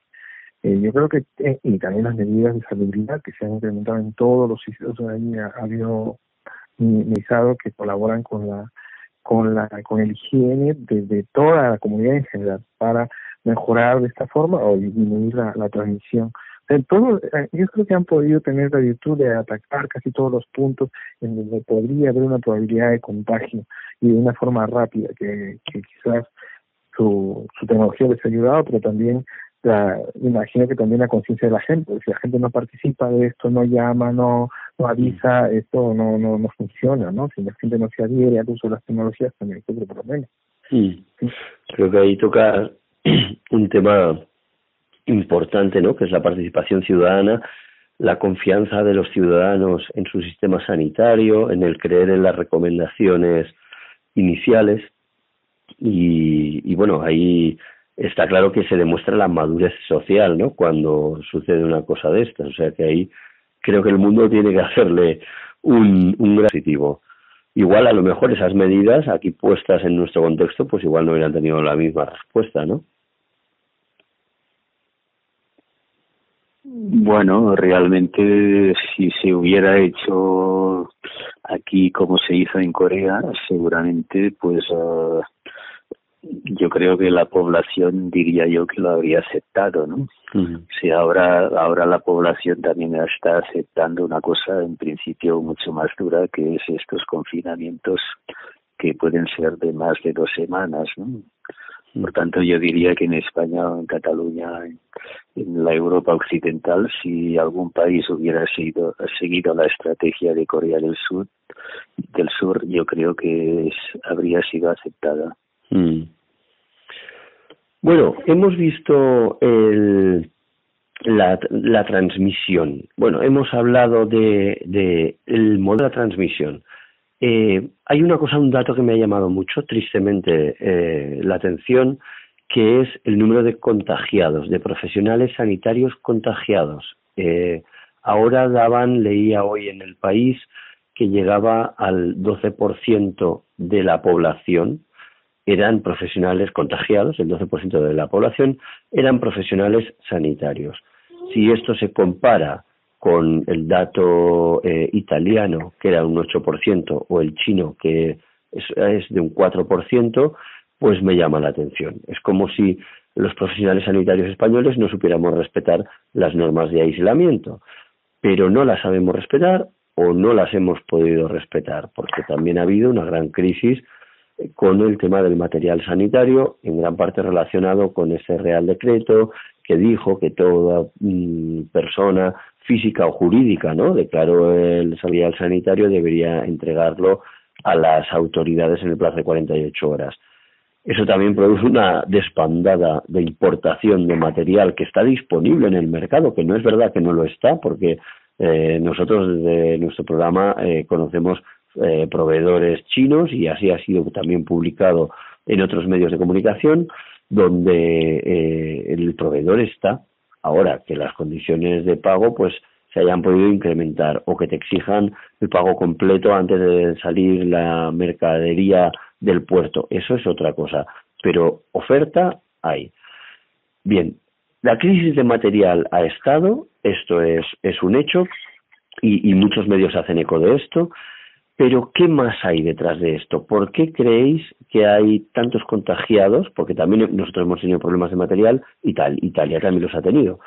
Speaker 3: Eh, yo creo que, eh, y también las medidas de salubridad que se han implementado en todos los sitios, ahí ha, habido minimizado que colaboran con la con la con el higiene de toda la comunidad en general para mejorar de esta forma o disminuir la, la transmisión. todo, eh, yo creo que han podido tener la virtud de atacar casi todos los puntos en donde podría haber una probabilidad de contagio y de una forma rápida, que, que quizás su, su tecnología les ha ayudado, pero también la, imagino que también la conciencia de la gente, si la gente no participa de esto, no llama, no, no avisa, esto no, no, no funciona, ¿no? Si la gente no se adhiere al uso de las tecnologías, también hay otro problema.
Speaker 1: Sí. Creo que ahí toca un tema importante, ¿no? Que es la participación ciudadana, la confianza de los ciudadanos en su sistema sanitario, en el creer en las recomendaciones iniciales y, bueno, ahí está claro que se demuestra la madurez social, ¿no? Cuando sucede una cosa de estas, o sea que ahí creo que el mundo tiene que hacerle un, un gran positivo. Igual a lo mejor esas medidas aquí puestas en nuestro contexto, pues igual no hubieran tenido la misma respuesta, ¿no?
Speaker 2: Bueno, realmente si se hubiera hecho aquí como se hizo en Corea, seguramente pues uh, yo creo que la población diría yo que lo habría aceptado, ¿no? Si ahora ahora la población también está aceptando una cosa en principio mucho más dura que es estos confinamientos que pueden ser de más de dos semanas, ¿no? Por tanto, yo diría que en España en Cataluña, en, la Europa occidental, si algún país hubiera seguido, la estrategia de Corea del Sur, del Sur, yo creo que habría sido aceptada. Mm.
Speaker 1: Bueno, hemos visto el, la, la transmisión. Bueno, hemos hablado de el modo de transmisión. Eh, hay una cosa, un dato que me ha llamado mucho, tristemente, eh, la atención, que es el número de contagiados, de profesionales sanitarios contagiados. Eh, ahora daban, leía hoy en el país, que llegaba al 12% de la población, eran profesionales contagiados, el 12% de la población eran profesionales sanitarios. Si esto se compara con el dato eh, italiano, que era un 8%, o el chino, que es, de un 4%, pues me llama la atención. Es como si los profesionales sanitarios españoles no supiéramos respetar las normas de aislamiento, pero no las sabemos respetar o no las hemos podido respetar, porque también ha habido una gran crisis con el tema del material sanitario, en gran parte relacionado con ese Real Decreto que dijo que toda mm, persona física o jurídica, ¿no? Declaró el material sanitario debería entregarlo a las autoridades en el plazo de 48 horas. Eso también produce una despandada de importación de material que está disponible en el mercado, que no es verdad que no lo está, porque eh, nosotros desde nuestro programa eh, conocemos eh, proveedores chinos y así ha sido también publicado en otros medios de comunicación donde el proveedor está ahora que las condiciones de pago pues se hayan podido incrementar o que te exijan el pago completo antes de salir la mercadería del puerto. Eso es otra cosa. Pero oferta hay. Bien, la crisis de material ha estado, esto es, es un hecho, y, y muchos medios hacen eco de esto, pero ¿qué más hay detrás de esto? ¿Por qué creéis que hay tantos contagiados? Porque también nosotros hemos tenido problemas de material y tal, Italia también los ha tenido.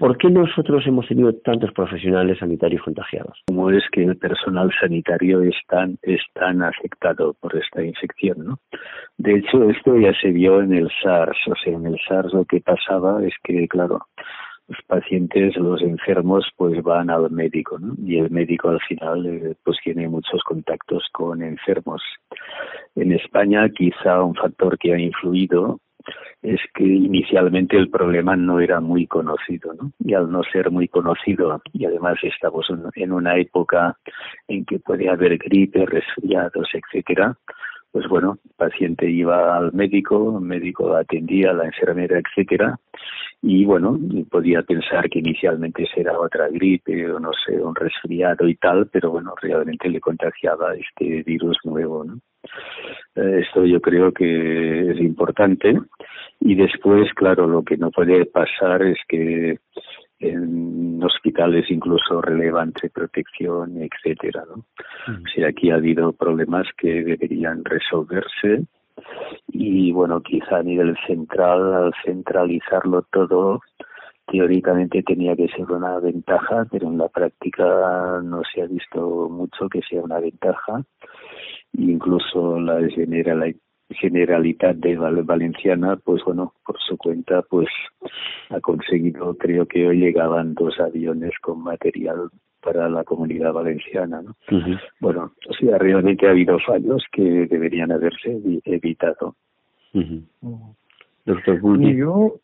Speaker 1: ¿Por qué nosotros hemos tenido tantos profesionales sanitarios contagiados?
Speaker 2: ¿Cómo es que el personal sanitario es tan, es tan afectado por esta infección? ¿no? De hecho, esto ya se vio en el SARS. O sea, en el SARS lo que pasaba es que, claro, los pacientes, los enfermos, pues van al médico, ¿no? Y el médico al final, eh, pues tiene muchos contactos con enfermos. En España, quizá un factor que ha influido es que inicialmente el problema no era muy conocido, ¿no? Y al no ser muy conocido, y además estamos en una época en que puede haber gripe, resfriados, etcétera, pues bueno, el paciente iba al médico, el médico atendía a la enfermera, etcétera, y bueno, podía pensar que inicialmente será otra gripe o no sé, un resfriado y tal, pero bueno, realmente le contagiaba este virus nuevo, ¿no? Eh, esto yo creo que es importante y después, claro, lo que no puede pasar es que en hospitales incluso relevante protección, etcétera, ¿no? Si aquí ha habido problemas que deberían resolverse y bueno, quizá a nivel central, al centralizarlo todo, teóricamente tenía que ser una ventaja, pero en la práctica no se ha visto mucho que sea una ventaja. Incluso la general Generalitat de Valenciana, pues bueno, por su cuenta, pues ha conseguido, creo que hoy llegaban dos aviones con material para la comunidad valenciana, ¿no? Bueno, o sea, realmente ha habido fallos que deberían haberse evitado.
Speaker 3: y yo,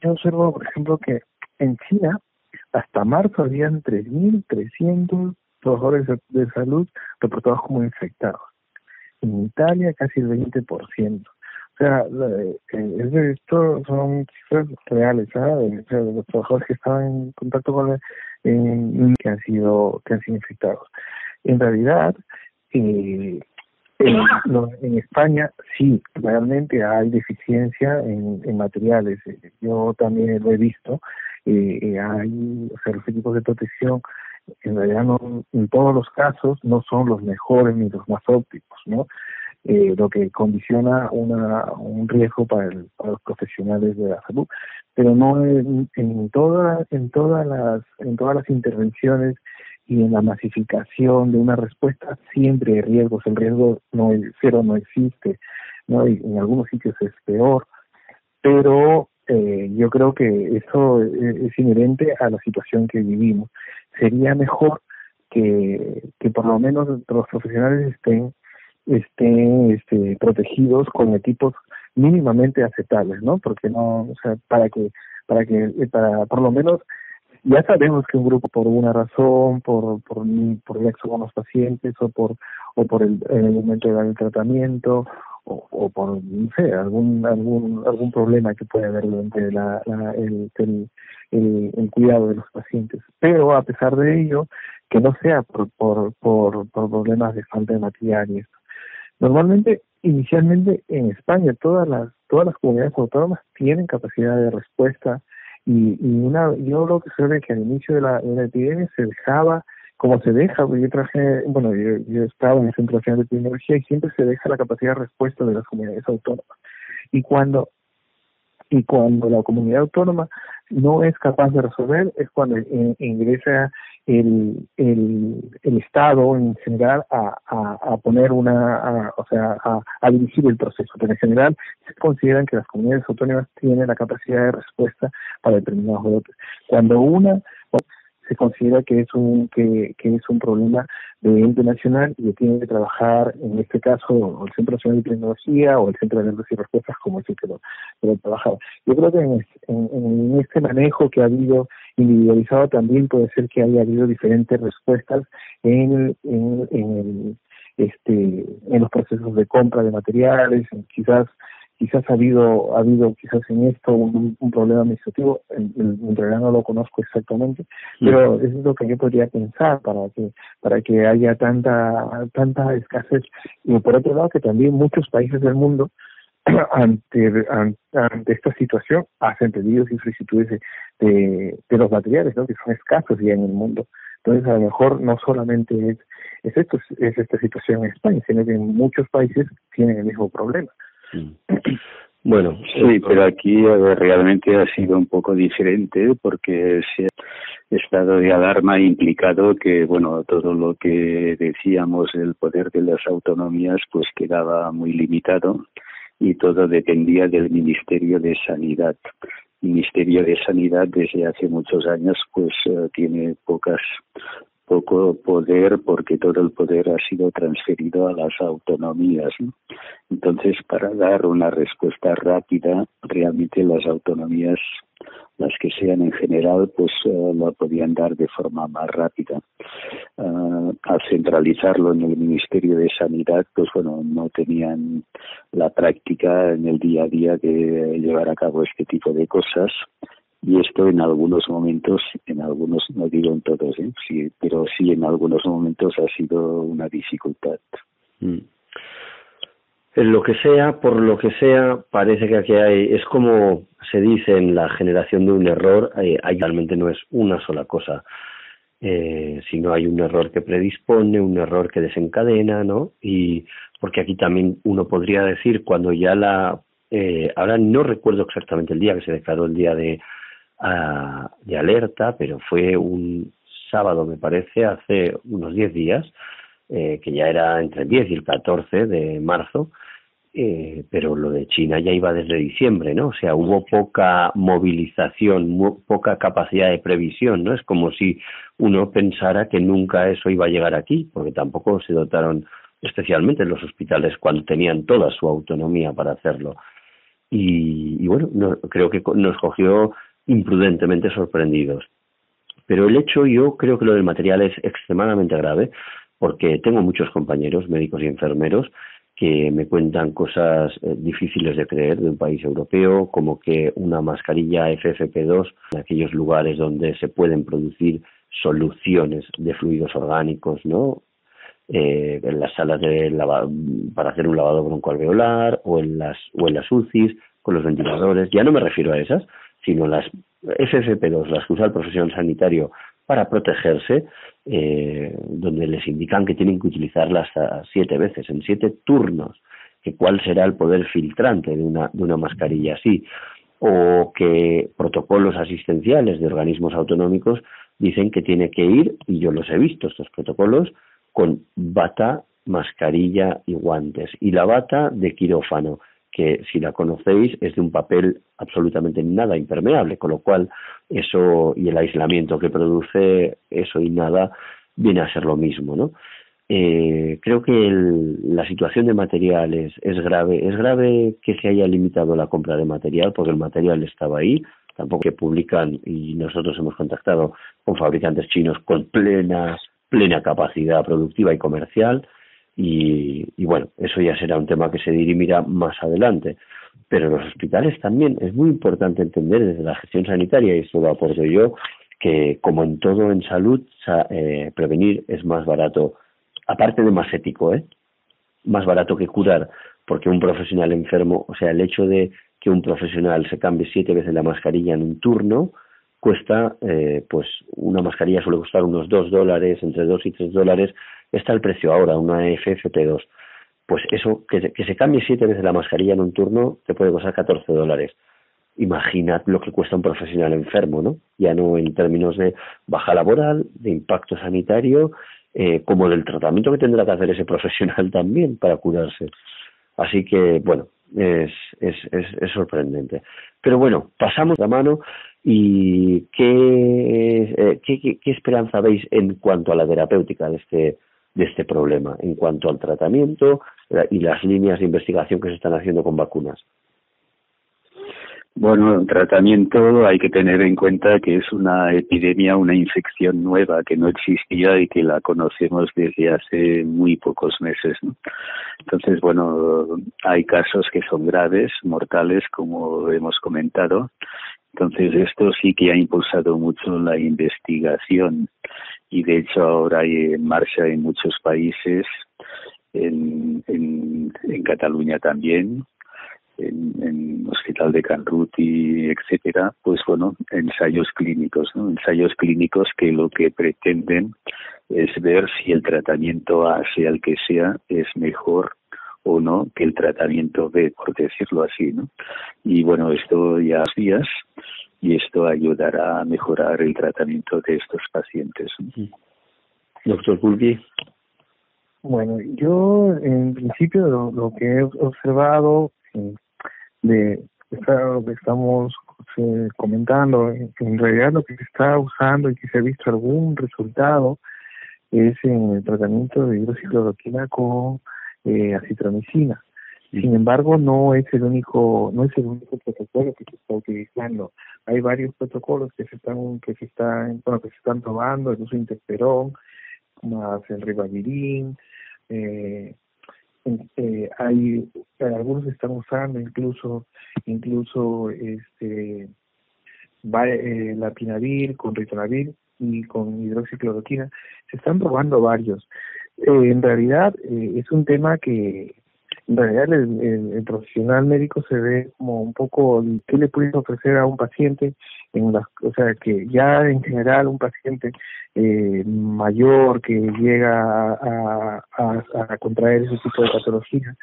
Speaker 3: yo observo, por ejemplo, que en China hasta marzo habían 3.300 trabajadores de salud reportados como infectados en Italia casi el 20%. O sea, eh, esto son cifras reales, ¿sabes? O sea, los trabajadores que estaban en contacto con el, que han sido que han sido infectados. En realidad, eh, en, en España sí, realmente hay deficiencia en, en materiales. Yo también lo he visto. Eh, eh hay, o los equipos de protección en realidad no, en todos los casos no son los mejores ni los más óptimos, ¿no? Eh, lo que condiciona una, un riesgo para, el, para los profesionales de la salud, pero no en, en todas en todas las en todas las intervenciones y en la masificación de una respuesta siempre hay riesgos, el riesgo no cero no existe, no y en algunos sitios es peor, pero eh, yo creo que eso es inherente a la situación que vivimos. Sería mejor que, que por lo menos los profesionales estén estén este, protegidos con equipos mínimamente aceptables, ¿no? Porque no, o sea, para que para que para por lo menos ya sabemos que un grupo por una razón, por por por el con los pacientes o por o por el, el momento de dar el tratamiento o, o por no sé algún algún algún problema que puede haber durante la, la el, el, el, cuidado de los pacientes. Pero a pesar de ello que no sea por por por, por problemas de falta de material y esto. Normalmente inicialmente en España todas las todas las comunidades autónomas tienen capacidad de respuesta y, y una yo creo que se ve que al inicio de la, de la epidemia se dejaba como se deja, yo traje, bueno, yo, yo estaba en el Centro Nacional de Epidemiología y siempre se deja la capacidad de respuesta de las comunidades autónomas. Y cuando y cuando la comunidad autónoma no es capaz de resolver es cuando ingresa el, el, el Estado en general a, a, a poner una, o sea, a, a, dirigir el proceso. Pero en general se consideran que las comunidades autónomas tienen la capacidad de respuesta para determinados brotes. Cuando una se considera que es un que, es un problema de ente nacional y que tiene que trabajar, en este caso, el Centro Nacional de Tecnología o el Centro de Alertas y Respuestas, como el que lo, que trabajaba. Yo creo que en, este manejo que ha habido individualizado también puede ser que haya habido diferentes respuestas en, en, en, este en los procesos de compra de materiales, quizás quizás ha habido ha habido quizás en esto un, problema administrativo en, realidad no lo conozco exactamente pero eso es lo que yo podría pensar para que para que haya tanta tanta escasez. Y por otro lado que también muchos países del mundo ante, ante, esta situación hacen pedidos y solicitudes de, de, los materiales ¿no? que son escasos ya en el mundo. Entonces a lo mejor no solamente es es esto es esta situación en España sino que en muchos países tienen el mismo problema
Speaker 2: bueno, sí, pero aquí realmente ha sido un poco diferente porque se ha estado de alarma implicado que, bueno, todo lo que decíamos del poder de las autonomías pues quedaba muy limitado y todo dependía del Ministerio de Sanidad. El Ministerio de Sanidad desde hace muchos años pues eh, tiene pocas poco poder porque todo el poder ha sido transferido a las autonomías. Entonces, para dar una respuesta rápida, realmente las autonomías, las que sean en general, pues uh, lo podían dar de forma más rápida. Uh, al centralizarlo en el Ministerio de Sanidad, pues bueno, no tenían la práctica en el día a día de llevar a cabo este tipo de cosas y esto en algunos momentos, en algunos, no digo en todos, ¿eh? sí, pero sí en algunos momentos ha sido una dificultad. Mm.
Speaker 1: En lo que sea, por lo que sea, parece que aquí hay, es como se dice en la generación de un error, eh, hay, realmente no es una sola cosa, eh, sino hay un error que predispone, un error que desencadena, ¿no? Y porque aquí también uno podría decir cuando ya la, eh, ahora no recuerdo exactamente el día que se declaró el día de de alerta, pero fue un sábado, me parece, hace unos 10 días, eh, que ya era entre el 10 y el 14 de marzo, eh, pero lo de China ya iba desde diciembre, ¿no? O sea, hubo poca movilización, poca capacidad de previsión, ¿no? Es como si uno pensara que nunca eso iba a llegar aquí, porque tampoco se dotaron especialmente los hospitales cuando tenían toda su autonomía para hacerlo. Y, bueno, no, creo que nos cogió imprudentemente sorprendidos. Pero el hecho, yo creo que lo del material es extremadamente grave, porque tengo muchos compañeros, médicos y enfermeros, que me cuentan cosas eh, difíciles de creer de un país europeo, como que una mascarilla FFP2 en aquellos lugares donde se pueden producir soluciones de fluidos orgánicos, ¿no? Eh, en las salas de para hacer un lavado broncoalveolar o en las o en las UCIs con los ventiladores. Ya no me refiero a esas, sino las FFP2, las que usa el profesional sanitario para protegerse, eh, donde les indican que tienen que utilizarlas siete veces, en siete turnos, que cuál será el poder filtrante de una, de una mascarilla así, o que protocolos asistenciales de organismos autonómicos dicen que tiene que ir, y yo los he visto, estos protocolos, con bata, mascarilla y guantes, y la bata de quirófano, que si la conocéis es de un papel absolutamente nada impermeable, con lo cual eso y el aislamiento que produce eso y nada viene a ser lo mismo, ¿no? Eh, creo que la situación de materiales es grave. Es grave que se haya limitado la compra de material porque el material estaba ahí. Tampoco que publican y nosotros hemos contactado con fabricantes chinos con plena plena capacidad productiva y comercial y, y, bueno, eso ya será un tema que se dirimirá más adelante. Pero los hospitales también es muy importante entender desde la gestión sanitaria, y esto lo aporto yo, que como en todo en salud, eh, prevenir es más barato, aparte de más ético, ¿eh? más barato que curar, porque un profesional enfermo, o sea, el hecho de que un profesional se cambie siete veces la mascarilla en un turno, cuesta, eh, pues una mascarilla suele costar unos dos dólares, entre dos y tres dólares, está el precio ahora, una FFP2. Pues eso, que, se cambie siete veces la mascarilla en un turno, te puede costar 14 dólares. Imaginad lo que cuesta un profesional enfermo, ¿no? Ya no en términos de baja laboral, de impacto sanitario, eh, como del tratamiento que tendrá que hacer ese profesional también para curarse. Así que, bueno, es, es, es, sorprendente. Pero bueno, pasamos la mano y eh, qué, qué, qué esperanza veis en cuanto a la terapéutica de este, de este problema en cuanto al tratamiento y las líneas de investigación que se están haciendo con vacunas.
Speaker 2: Bueno, tratamiento hay que tener en cuenta que es una epidemia, una infección nueva que no existía y que la conocemos desde hace muy pocos meses. Entonces, bueno, hay casos que son graves, mortales, como hemos comentado. Entonces, esto sí que ha impulsado mucho la investigación y, de hecho, ahora hay en marcha en muchos países, en, en, Cataluña también, en, en Hospital de Canruti, etcétera, pues bueno, ensayos clínicos, ¿no? Ensayos clínicos que lo que pretenden es ver si el tratamiento A, sea el que sea, es mejor o no que el tratamiento B, por decirlo así, ¿no? Y bueno, esto ya días y esto ayudará a mejorar el tratamiento de estos pacientes.
Speaker 1: Doctor Pulvi.
Speaker 3: Bueno, yo en principio lo, lo que he observado de lo que estamos eh, comentando, en realidad lo que se está usando y que se ha visto algún resultado es en el tratamiento de hidroxicloroquina con eh, acitromicina. Sin embargo, no es el único, no es el único protocolo que se está utilizando. Hay varios protocolos que se están, que se están, bueno, que se están probando, el uso interferón, más el ribavirin, eh, eh, hay algunos están usando incluso incluso este eh, la pinavir con ritonavir y con hidroxicloroquina. Se están probando varios. Eh, en realidad eh, es un tema que en realidad el, profesional médico se ve como un poco qué le puedes ofrecer a un paciente en las o sea que ya en general un paciente eh, mayor que llega a, contraer ese tipo de patología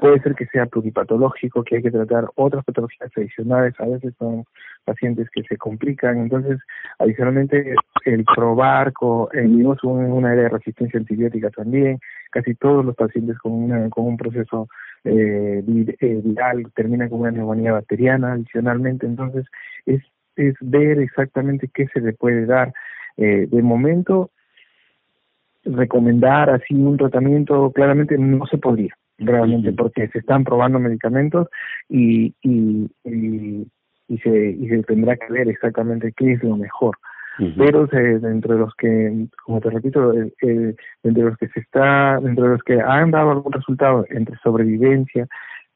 Speaker 3: puede ser que sea pluripatológico que hay que tratar otras patologías adicionales a veces son pacientes que se complican. Entonces adicionalmente el probar con vivimos en una área de resistencia antibiótica también. Casi todos los pacientes con, una, con un proceso eh, eh, viral terminan con una neumonía bacteriana adicionalmente, entonces es, es ver exactamente qué se le puede dar. Eh, de momento, recomendar así un tratamiento claramente no se podría realmente porque se están probando medicamentos y, y, y, y se, y se tendrá que ver exactamente qué es lo mejor. Pero dentro de los que, como te repito, eh, eh, entre los que se está, entre los que han dado algún resultado entre sobrevivencia,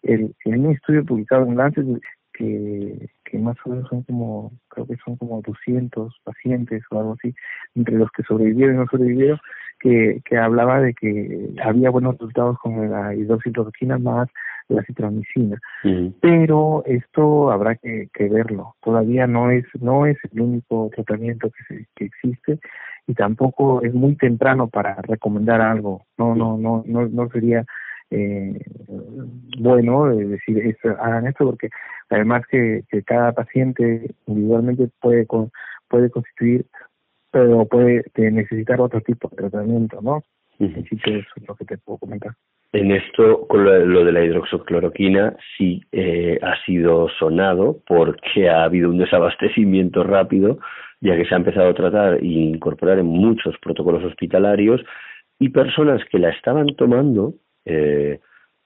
Speaker 3: el, en un estudio publicado en Lancet que, que más o menos son como, creo que son como 200 pacientes o algo así, entre los que sobrevivieron y no sobrevivieron, que, que hablaba de que había buenos resultados con la hidroxicloroquina más la citromicina. Pero esto habrá que, que, verlo. Todavía no es no es el único tratamiento que, se, que existe y tampoco es muy temprano para recomendar algo. No no no no, no sería eh, bueno decir esto, hagan esto porque además que, que cada paciente individualmente puede con, puede constituir pero puede necesitar otro tipo de tratamiento, ¿no? Así que eso es lo que te puedo comentar.
Speaker 1: En esto, con lo, de la hidroxocloroquina, sí eh, ha sido sonado porque ha habido un desabastecimiento rápido, ya que se ha empezado a tratar e incorporar en muchos protocolos hospitalarios y personas que la estaban tomando eh,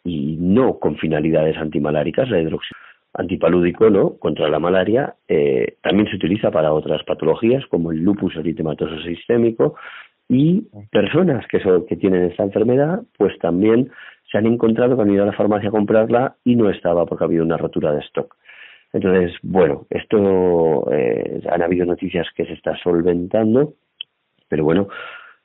Speaker 1: y no con finalidades antimaláricas, la hidroxi antipalúdico, ¿no? Contra la malaria, eh, también se utiliza para otras patologías como el lupus eritematoso sistémico y personas que, son, que tienen esta enfermedad, pues también se han encontrado que han ido a la farmacia a comprarla y no estaba porque ha habido una rotura de stock. Entonces, bueno, esto eh, han habido noticias que se está solventando, pero bueno,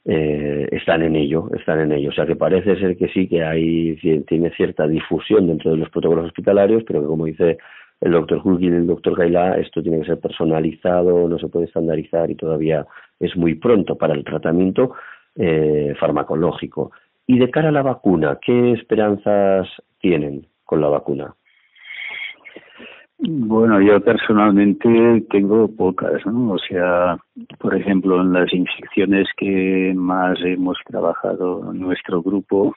Speaker 1: eh, están en ello, están en ello. O sea que parece ser que sí que hay, tiene cierta difusión dentro de los protocolos hospitalarios, pero que como dice el doctor Hulkin y el doctor Gaila, esto tiene que ser personalizado, no se puede estandarizar y todavía es muy pronto para el tratamiento eh, farmacológico. Y de cara a la vacuna, ¿qué esperanzas tienen con la vacuna?
Speaker 2: Bueno, yo personalmente tengo pocas, ¿no? O sea, por ejemplo, en las infecciones que más hemos trabajado en nuestro grupo,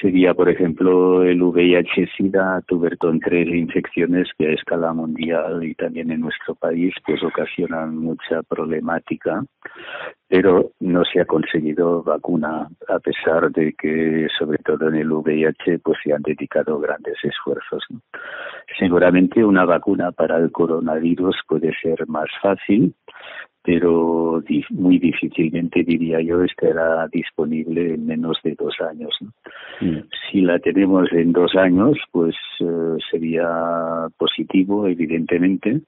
Speaker 2: sería, por ejemplo, el VIH-Sida, tuberton tres infecciones que a escala mundial y también en nuestro país pues ocasionan mucha problemática, pero no se ha conseguido vacuna a pesar de que sobre todo en el VIH pues se han dedicado grandes esfuerzos. Seguramente una vacuna para el coronavirus puede ser más fácil, pero muy difícilmente diría yo estará disponible en menos de dos años. Mm. Si la tenemos en dos años, pues eh, sería positivo, evidentemente.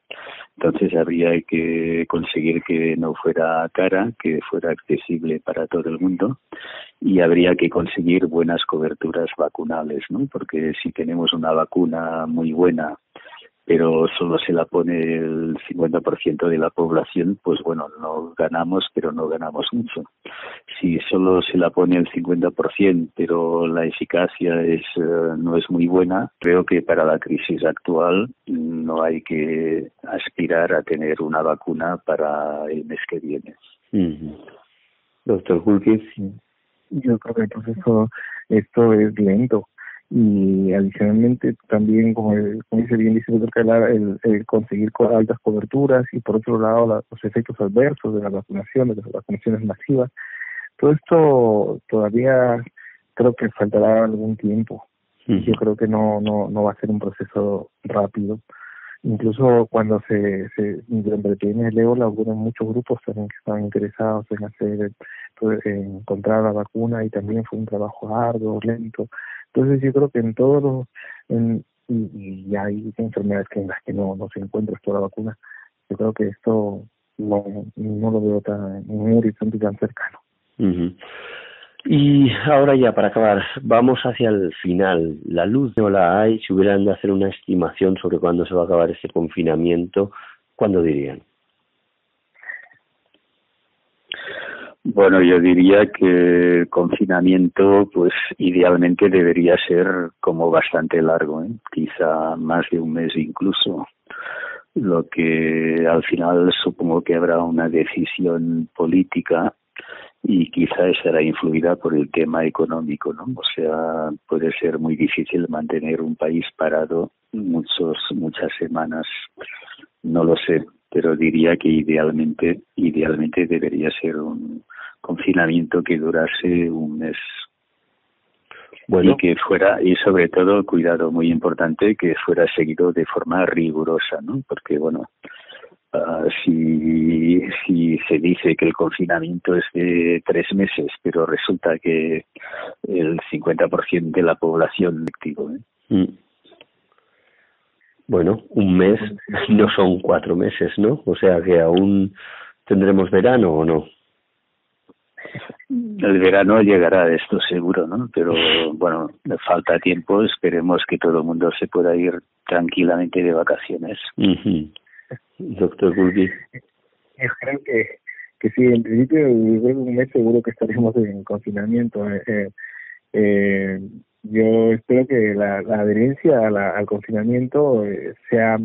Speaker 2: Entonces habría que conseguir que no fuera cara, que fuera accesible para todo el mundo y habría que conseguir buenas coberturas vacunales, ¿no? Porque si tenemos una vacuna muy buena pero solo se la pone el 50% de la población, pues bueno, no ganamos, pero no ganamos mucho. Si solo se la pone el 50%, pero la eficacia es eh, no es muy buena, creo que para la crisis actual no hay que aspirar a tener una vacuna para el mes que viene.
Speaker 1: Doctor Julkis.
Speaker 3: Yo creo que el proceso, esto es lento y adicionalmente también como, como dice bien dice el, el, conseguir altas coberturas y por otro lado los efectos adversos de la vacunación de las vacunaciones masivas. Todo esto todavía creo que faltará algún tiempo. Yo creo que no no no va a ser un proceso rápido. Incluso cuando se se tiene el ébola hubo muchos grupos también que estaban interesados en hacer en encontrar la vacuna y también fue un trabajo arduo lento entonces yo creo que en todos los, en, y, hay enfermedades que en las que no, se encuentra toda la vacuna, yo creo que esto no, no lo veo tan en un horizonte tan cercano.
Speaker 1: Y ahora ya para acabar, vamos hacia el final. La luz no la hay. Si hubieran de hacer una estimación sobre cuándo se va a acabar este confinamiento, ¿cuándo dirían?
Speaker 2: Bueno, yo diría que el confinamiento, pues idealmente debería ser como bastante largo, ¿eh? quizá más de un mes incluso. Lo que al final supongo que habrá una decisión política y quizá será influida por el tema económico, ¿no? O sea, puede ser muy difícil mantener un país parado muchos muchas semanas. No lo sé, pero diría que idealmente idealmente debería ser un confinamiento que durase un mes. Bueno. Y que fuera, y sobre todo, cuidado muy importante, que fuera seguido de forma rigurosa, ¿no? Porque, bueno, uh, si, si se dice que el confinamiento es de tres meses, pero resulta que el 50% de la población activo. ¿eh? Mm.
Speaker 1: Bueno, un mes no son cuatro meses, ¿no? O sea que aún tendremos verano o no.
Speaker 2: El verano llegará, esto seguro, ¿no? Pero bueno, falta tiempo, esperemos que todo el mundo se pueda ir tranquilamente de vacaciones.
Speaker 1: Doctor Gulbi.
Speaker 3: Yo creo que, que sí, en principio, un mes seguro que estaremos en confinamiento. Eh, eh, eh, yo espero que la, la adherencia al confinamiento eh, sea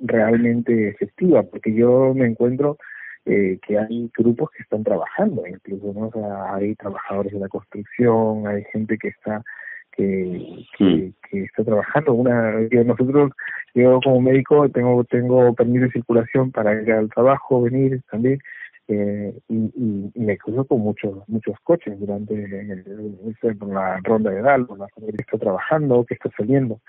Speaker 3: realmente efectiva, porque yo me encuentro eh, que hay grupos que están trabajando, incluso ¿no? hay trabajadores de la construcción, hay gente que está que, que, está trabajando. Una, nosotros, yo como médico tengo tengo permiso de circulación para ir al trabajo, venir también. Eh, y, y, me cruzo con muchos muchos coches durante la ronda de edad, la gente que está trabajando, que está saliendo.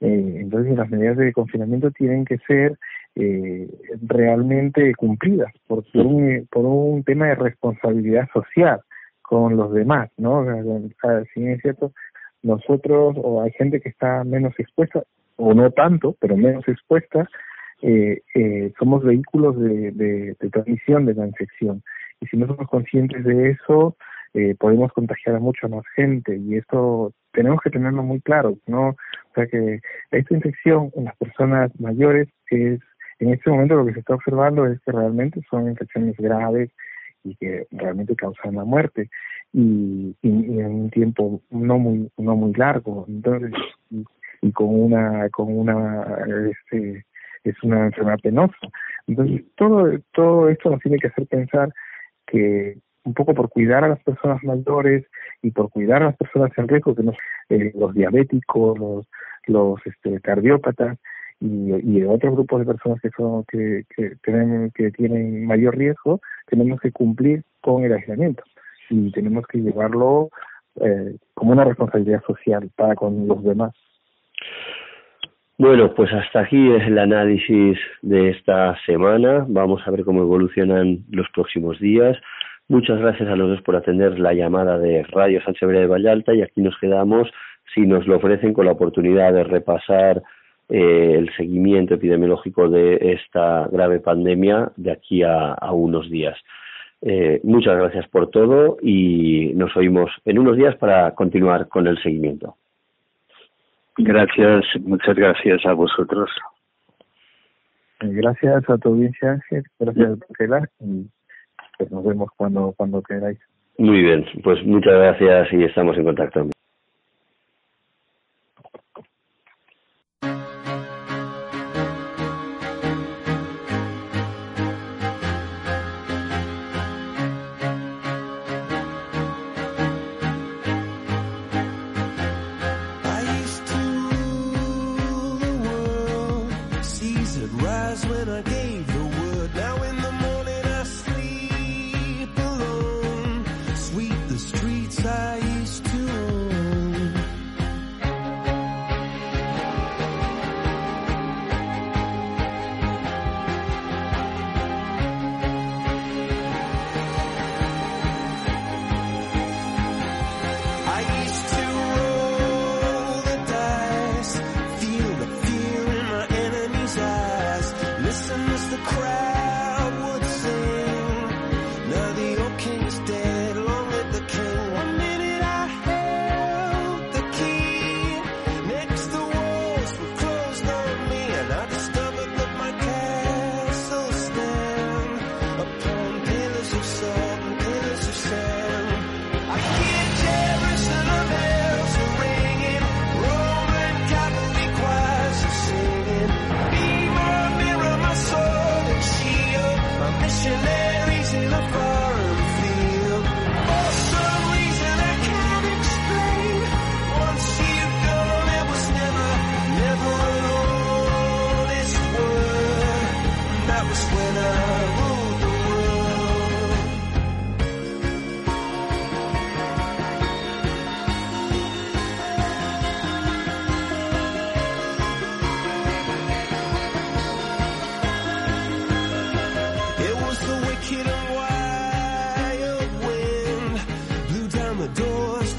Speaker 3: Eh, entonces las medidas de confinamiento tienen que ser eh, realmente cumplidas por, por, un, por un tema de responsabilidad social con los demás, ¿no? si es cierto, nosotros o hay gente que está menos expuesta, o no tanto, pero menos expuesta, eh, eh, somos vehículos de, de, de transmisión de la infección. Y si no somos conscientes de eso, eh, podemos contagiar a mucha más gente y esto tenemos que tenerlo muy claro, ¿no? O sea que esta infección en las personas mayores es, en este momento lo que se está observando es que realmente son infecciones graves y que realmente causan la muerte. Y, y, en un tiempo no muy no muy largo. Entonces y, con una con una este es una enfermedad penosa. Entonces todo todo esto nos tiene que hacer pensar que un poco por cuidar a las personas mayores y por cuidar a las personas en riesgo, que no, eh, los diabéticos, los, los este, cardiópatas y, otros grupos de personas que son que, que, tienen, que tienen mayor riesgo, tenemos que cumplir con el aislamiento y tenemos que llevarlo eh, como una responsabilidad social para con los demás.
Speaker 1: Bueno, pues hasta aquí es el análisis de esta semana. Vamos a ver cómo evolucionan los próximos días. Muchas gracias a los dos por atender la llamada de Radio Sánchez de Vallalta y aquí nos quedamos, si nos lo ofrecen, con la oportunidad de repasar eh, el seguimiento epidemiológico de esta grave pandemia de aquí a, a unos días. Eh, muchas gracias por todo y nos oímos en unos días para continuar con el seguimiento.
Speaker 2: Gracias, muchas gracias a vosotros.
Speaker 3: Gracias a tu audiencia, Ángel. Gracias a Y pues nos vemos cuando, cuando queráis.
Speaker 1: Muy bien, pues muchas gracias y estamos en contacto.
Speaker 4: gonna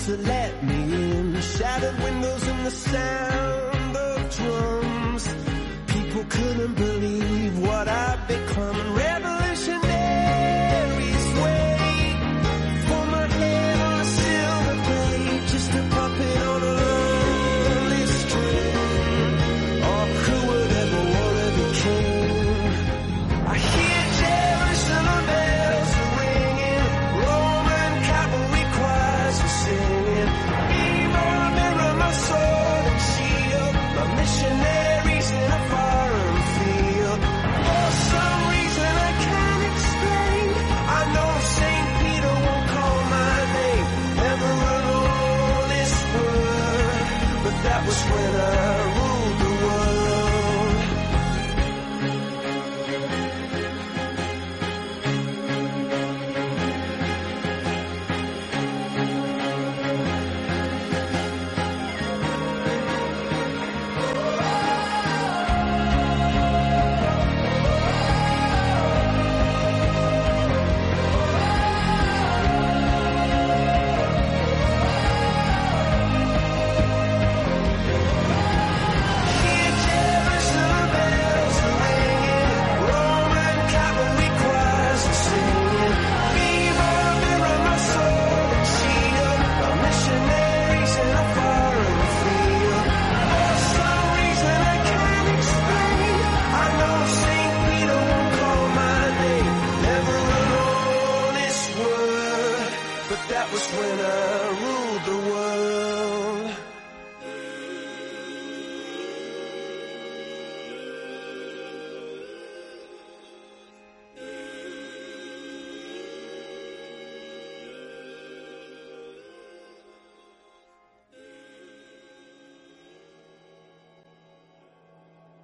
Speaker 4: to let me in. Shattered windows and the sound of drums. People couldn't believe what I